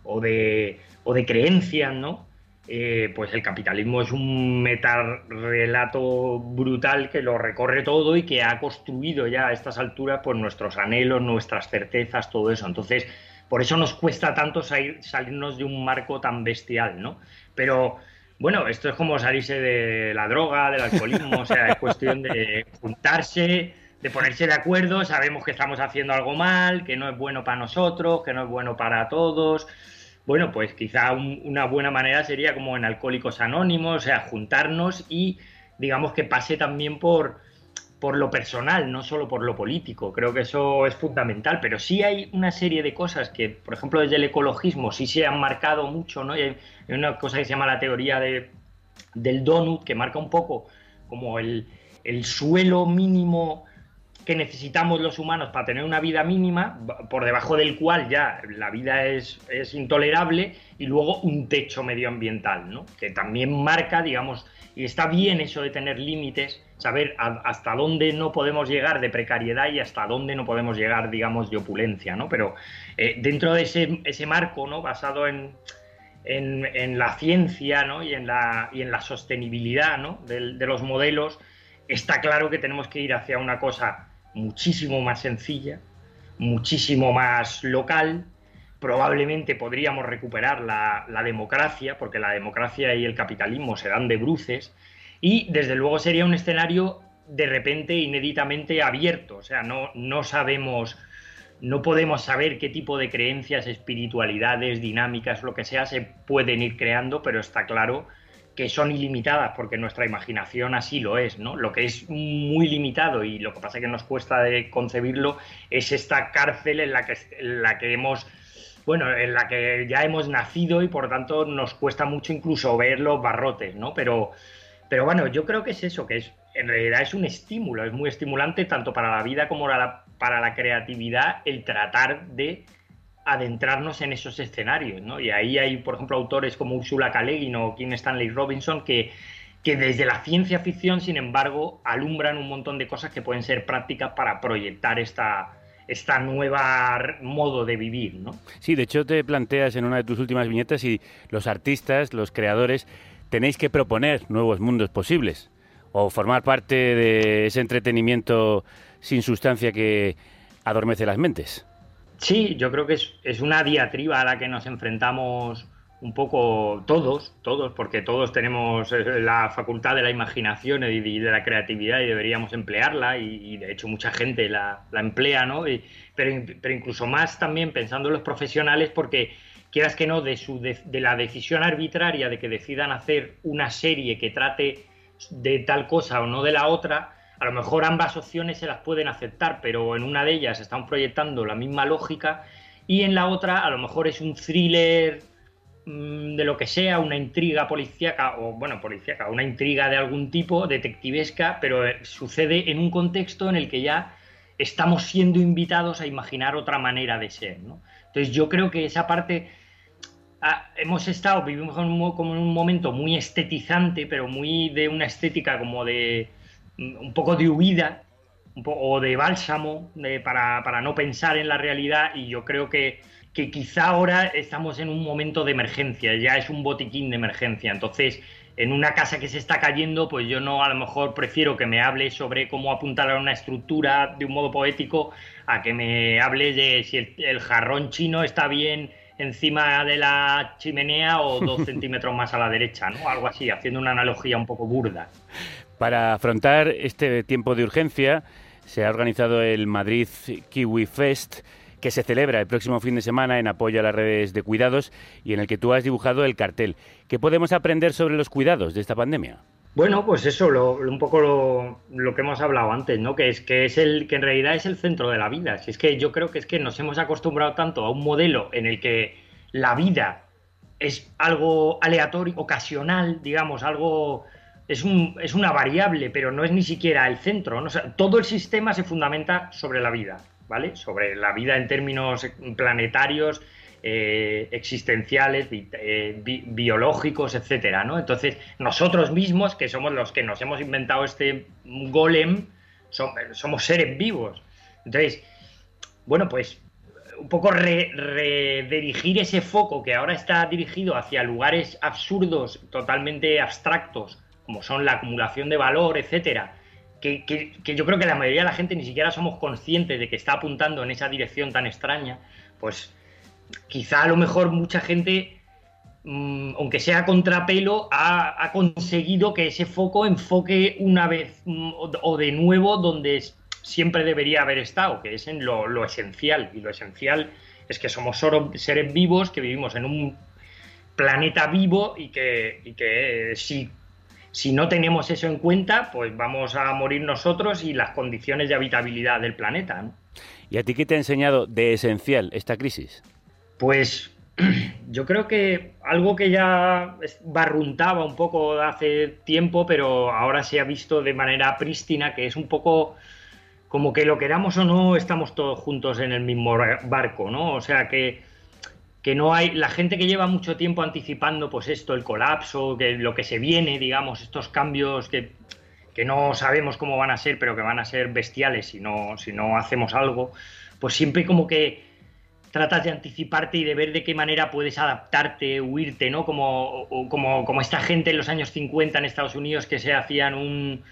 o de, o de creencias, ¿no? Eh, pues el capitalismo es un metarrelato brutal que lo recorre todo y que ha construido ya a estas alturas pues nuestros anhelos, nuestras certezas, todo eso. Entonces, por eso nos cuesta tanto salir- salirnos de un marco tan bestial, ¿no? Pero bueno, esto es como salirse de la droga, del alcoholismo, o sea, es cuestión de juntarse, de ponerse de acuerdo, sabemos que estamos haciendo algo mal, que no es bueno para nosotros, que no es bueno para todos. Bueno, pues quizá un- una buena manera sería como en Alcohólicos Anónimos, o sea, juntarnos y digamos que pase también por, por lo personal, no solo por lo político. Creo que eso es fundamental, pero sí hay una serie de cosas que, por ejemplo, desde el ecologismo sí se han marcado mucho, ¿no? Y hay hay una cosa que se llama la teoría de, del donut, que marca un poco como el, el suelo mínimo que necesitamos los humanos para tener una vida mínima, por debajo del cual ya la vida es, es intolerable, y luego un techo medioambiental, ¿no? que también marca, digamos, y está bien eso de tener límites, saber hasta dónde no podemos llegar de precariedad y hasta dónde no podemos llegar, digamos, de opulencia, ¿no? Pero eh, dentro de ese, ese marco, ¿no? Basado en, en, la ciencia ¿no? y, en la, y en la sostenibilidad ¿no? de, los modelos, está claro que tenemos que ir hacia una cosa muchísimo más sencilla, muchísimo más local. Probablemente podríamos recuperar la, democracia, porque la democracia y el capitalismo se dan de bruces, y desde luego sería un escenario de repente inéditamente abierto, o sea, no, no sabemos no podemos saber qué tipo de creencias, espiritualidades, dinámicas, lo que sea, se pueden ir creando, pero está claro que son ilimitadas porque nuestra imaginación así lo es, ¿no? Lo que es muy limitado y lo que pasa que nos cuesta concebirlo es esta cárcel en la que, en la que hemos bueno, en la que ya hemos nacido y por tanto nos cuesta mucho incluso ver los barrotes, ¿no? Pero, pero bueno, yo creo que es eso, que es en realidad es un estímulo, es muy estimulante tanto para la vida como para la, para la creatividad el tratar de adentrarnos en esos escenarios, ¿no? Y ahí hay, por ejemplo, autores como Ursula Guin o Kim Stanley Robinson que, que desde la ciencia ficción, sin embargo, alumbran un montón de cosas que pueden ser prácticas para proyectar esta, esta nueva modo de vivir, ¿no? Sí, de hecho te planteas en una de tus últimas viñetas si los artistas, los creadores, tenéis que proponer nuevos mundos posibles o formar parte de ese entretenimiento sin sustancia que adormece las mentes. Sí, yo creo que es, es una diatriba a la que nos enfrentamos un poco todos, todos, porque todos tenemos eh, la facultad de la imaginación y de la creatividad y deberíamos emplearla y, de hecho mucha gente la, emplea, ¿no? Pero incluso más también pensando en los profesionales porque quieras que no, de, su, de, de la decisión arbitraria de que decidan hacer una serie que trate de tal cosa o no de la otra, a lo mejor ambas opciones se las pueden aceptar, pero en una de ellas están proyectando la misma lógica y en la otra a lo mejor es un thriller mm, de lo que sea, una intriga policíaca o bueno, policíaca, una intriga de algún tipo, detectivesca, pero eh, sucede en un contexto en el que ya estamos siendo invitados a imaginar otra manera de ser, ¿no? Entonces yo creo que esa parte ah, hemos estado, vivimos como en un momento muy estetizante, pero muy de una estética como de un poco de huida un o de bálsamo de- para, para no pensar en la realidad y yo creo que, que quizá ahora estamos en un momento de emergencia, ya es un botiquín de emergencia, entonces en una casa que se está cayendo, pues yo no a lo mejor prefiero que me hable sobre cómo apuntalar una estructura de un modo poético a que me hable de si el, el jarrón chino está bien encima de la chimenea o dos centímetros más a la derecha, ¿no? Algo así, haciendo una analogía un poco burda. Para afrontar este tiempo de urgencia, se ha organizado el Madrid Kiwi Fest, que se celebra el próximo fin de semana en apoyo a las redes de cuidados y en el que tú has dibujado el cartel. ¿Qué podemos aprender sobre los cuidados de esta pandemia? Bueno, pues eso, lo- un poco lo, lo que hemos hablado antes, ¿no? Que es que es el que en realidad es el centro de la vida. Si es que yo creo que es que nos hemos acostumbrado tanto a un modelo en el que la vida es algo aleatorio, ocasional, digamos, algo es un, es una variable, pero no es ni siquiera el centro. ¿no? Todo el sistema se fundamenta sobre la vida, ¿vale? Sobre la vida en términos planetarios, eh, existenciales, eh, bi- biológicos, etcétera, ¿no? Entonces, nosotros mismos, que somos los que nos hemos inventado este golem, som- somos seres vivos. Entonces, bueno, pues un poco re- ese foco que ahora está dirigido hacia lugares absurdos, totalmente abstractos, como son la acumulación de valor, etcétera, que, que- yo creo que la mayoría de la gente ni siquiera somos conscientes de que está apuntando en esa dirección tan extraña, pues quizá a lo mejor mucha gente, mm, aunque sea contrapelo, ha, ha conseguido que ese foco enfoque una vez mm, o, de nuevo donde siempre debería haber estado, que es en lo, lo esencial. Y lo esencial es que somos seres vivos, que vivimos en un planeta vivo y que, y que si, si no tenemos eso en cuenta, pues vamos a morir nosotros y las condiciones de habitabilidad del planeta. ¿no? ¿Y a ti qué te ha enseñado de esencial esta crisis? Pues yo creo que algo que ya barruntaba un poco hace tiempo, pero ahora se ha visto de manera prístina, que es un poco como que lo queramos o no, estamos todos juntos en el mismo barco, ¿no? O sea que, que no hay, la gente que lleva mucho tiempo anticipando, pues esto, el colapso, que lo que se viene, digamos, estos cambios que, que no sabemos cómo van a ser, pero que van a ser bestiales si no, si no hacemos algo, pues siempre como que tratas de anticiparte y de ver de qué manera puedes adaptarte, huirte, ¿no? Como, como, como esta gente en los años 50 en Estados Unidos que se hacían un,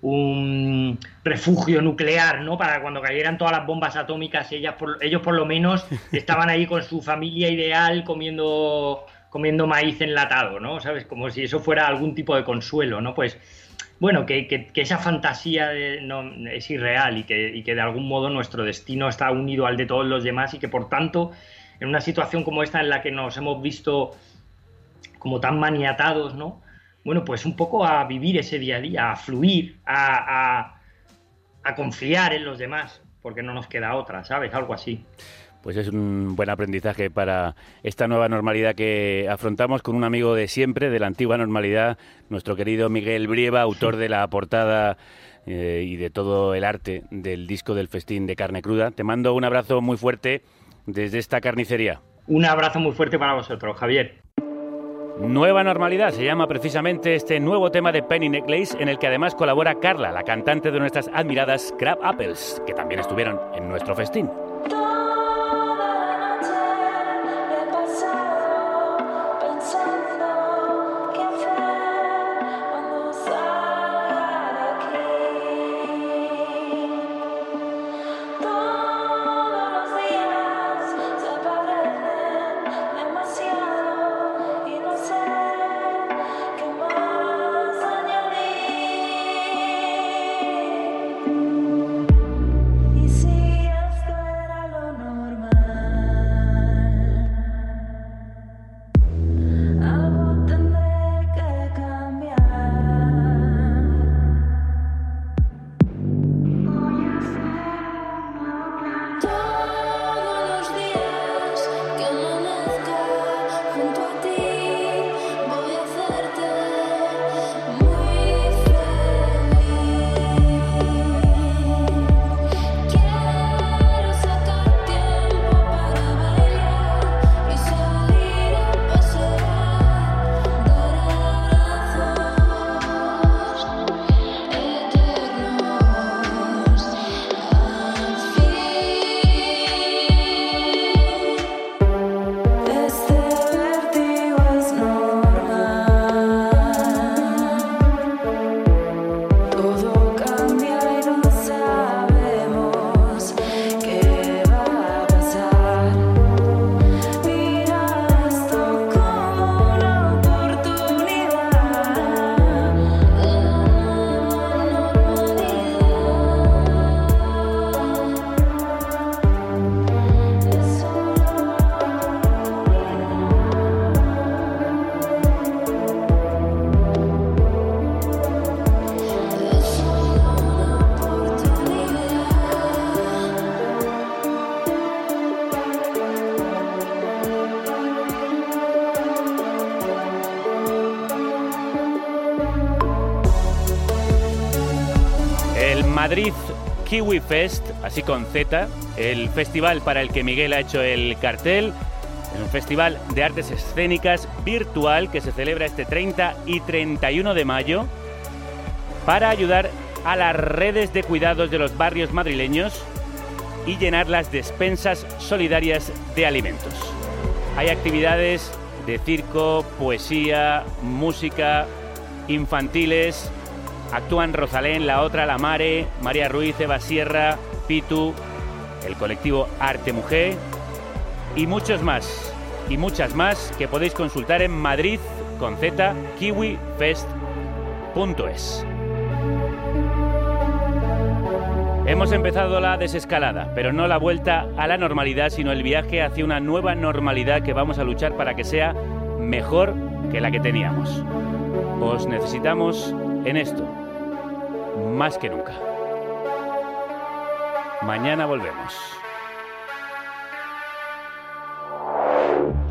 un refugio nuclear, ¿no? Para cuando cayeran todas las bombas atómicas, ellas por- ellos por lo menos estaban ahí con su familia ideal comiendo, comiendo maíz enlatado, ¿no? ¿Sabes? Como si eso fuera algún tipo de consuelo, ¿no? Pues bueno, que, que- que esa fantasía de- no, es irreal y que, y que de algún modo nuestro destino está unido al de todos los demás y que por tanto, en una situación como esta en la que nos hemos visto como tan maniatados, ¿no? Bueno, pues un poco a vivir ese día a día, a fluir, a, a- a confiar en los demás, porque no nos queda otra, ¿sabes? Algo así. Pues es un buen aprendizaje para esta nueva normalidad que afrontamos con un amigo de siempre, de la antigua normalidad, nuestro querido Miguel Brieva, autor de la portada eh, y de todo el arte del disco del festín de carne cruda. Te mando un abrazo muy fuerte desde esta carnicería. Un abrazo muy fuerte para vosotros, Javier. Nueva normalidad se llama precisamente este nuevo tema de Penny Necklace en el que además colabora Carla, la cantante de nuestras admiradas Crab Apples, que también estuvieron en nuestro festín. Kiwi Fest, así con Z, el festival para el que Miguel ha hecho el cartel. Es un festival de artes escénicas virtual que se celebra este 30 y 31 de mayo para ayudar a las redes de cuidados de los barrios madrileños y llenar las despensas solidarias de alimentos. Hay actividades de circo, poesía, música, infantiles. Actúan Rosalén, La Otra, La Mare, María Ruiz, Eva Sierra, Pitu, el colectivo Arte Mujer y muchos más. Y muchas más que podéis consultar en Madrid con Z kiwifest.es. Hemos empezado la desescalada, pero no la vuelta a la normalidad, sino el viaje hacia una nueva normalidad que vamos a luchar para que sea mejor que la que teníamos. Os necesitamos en esto, más que nunca. Mañana volvemos.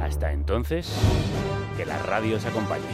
Hasta entonces, que la radio os acompañe.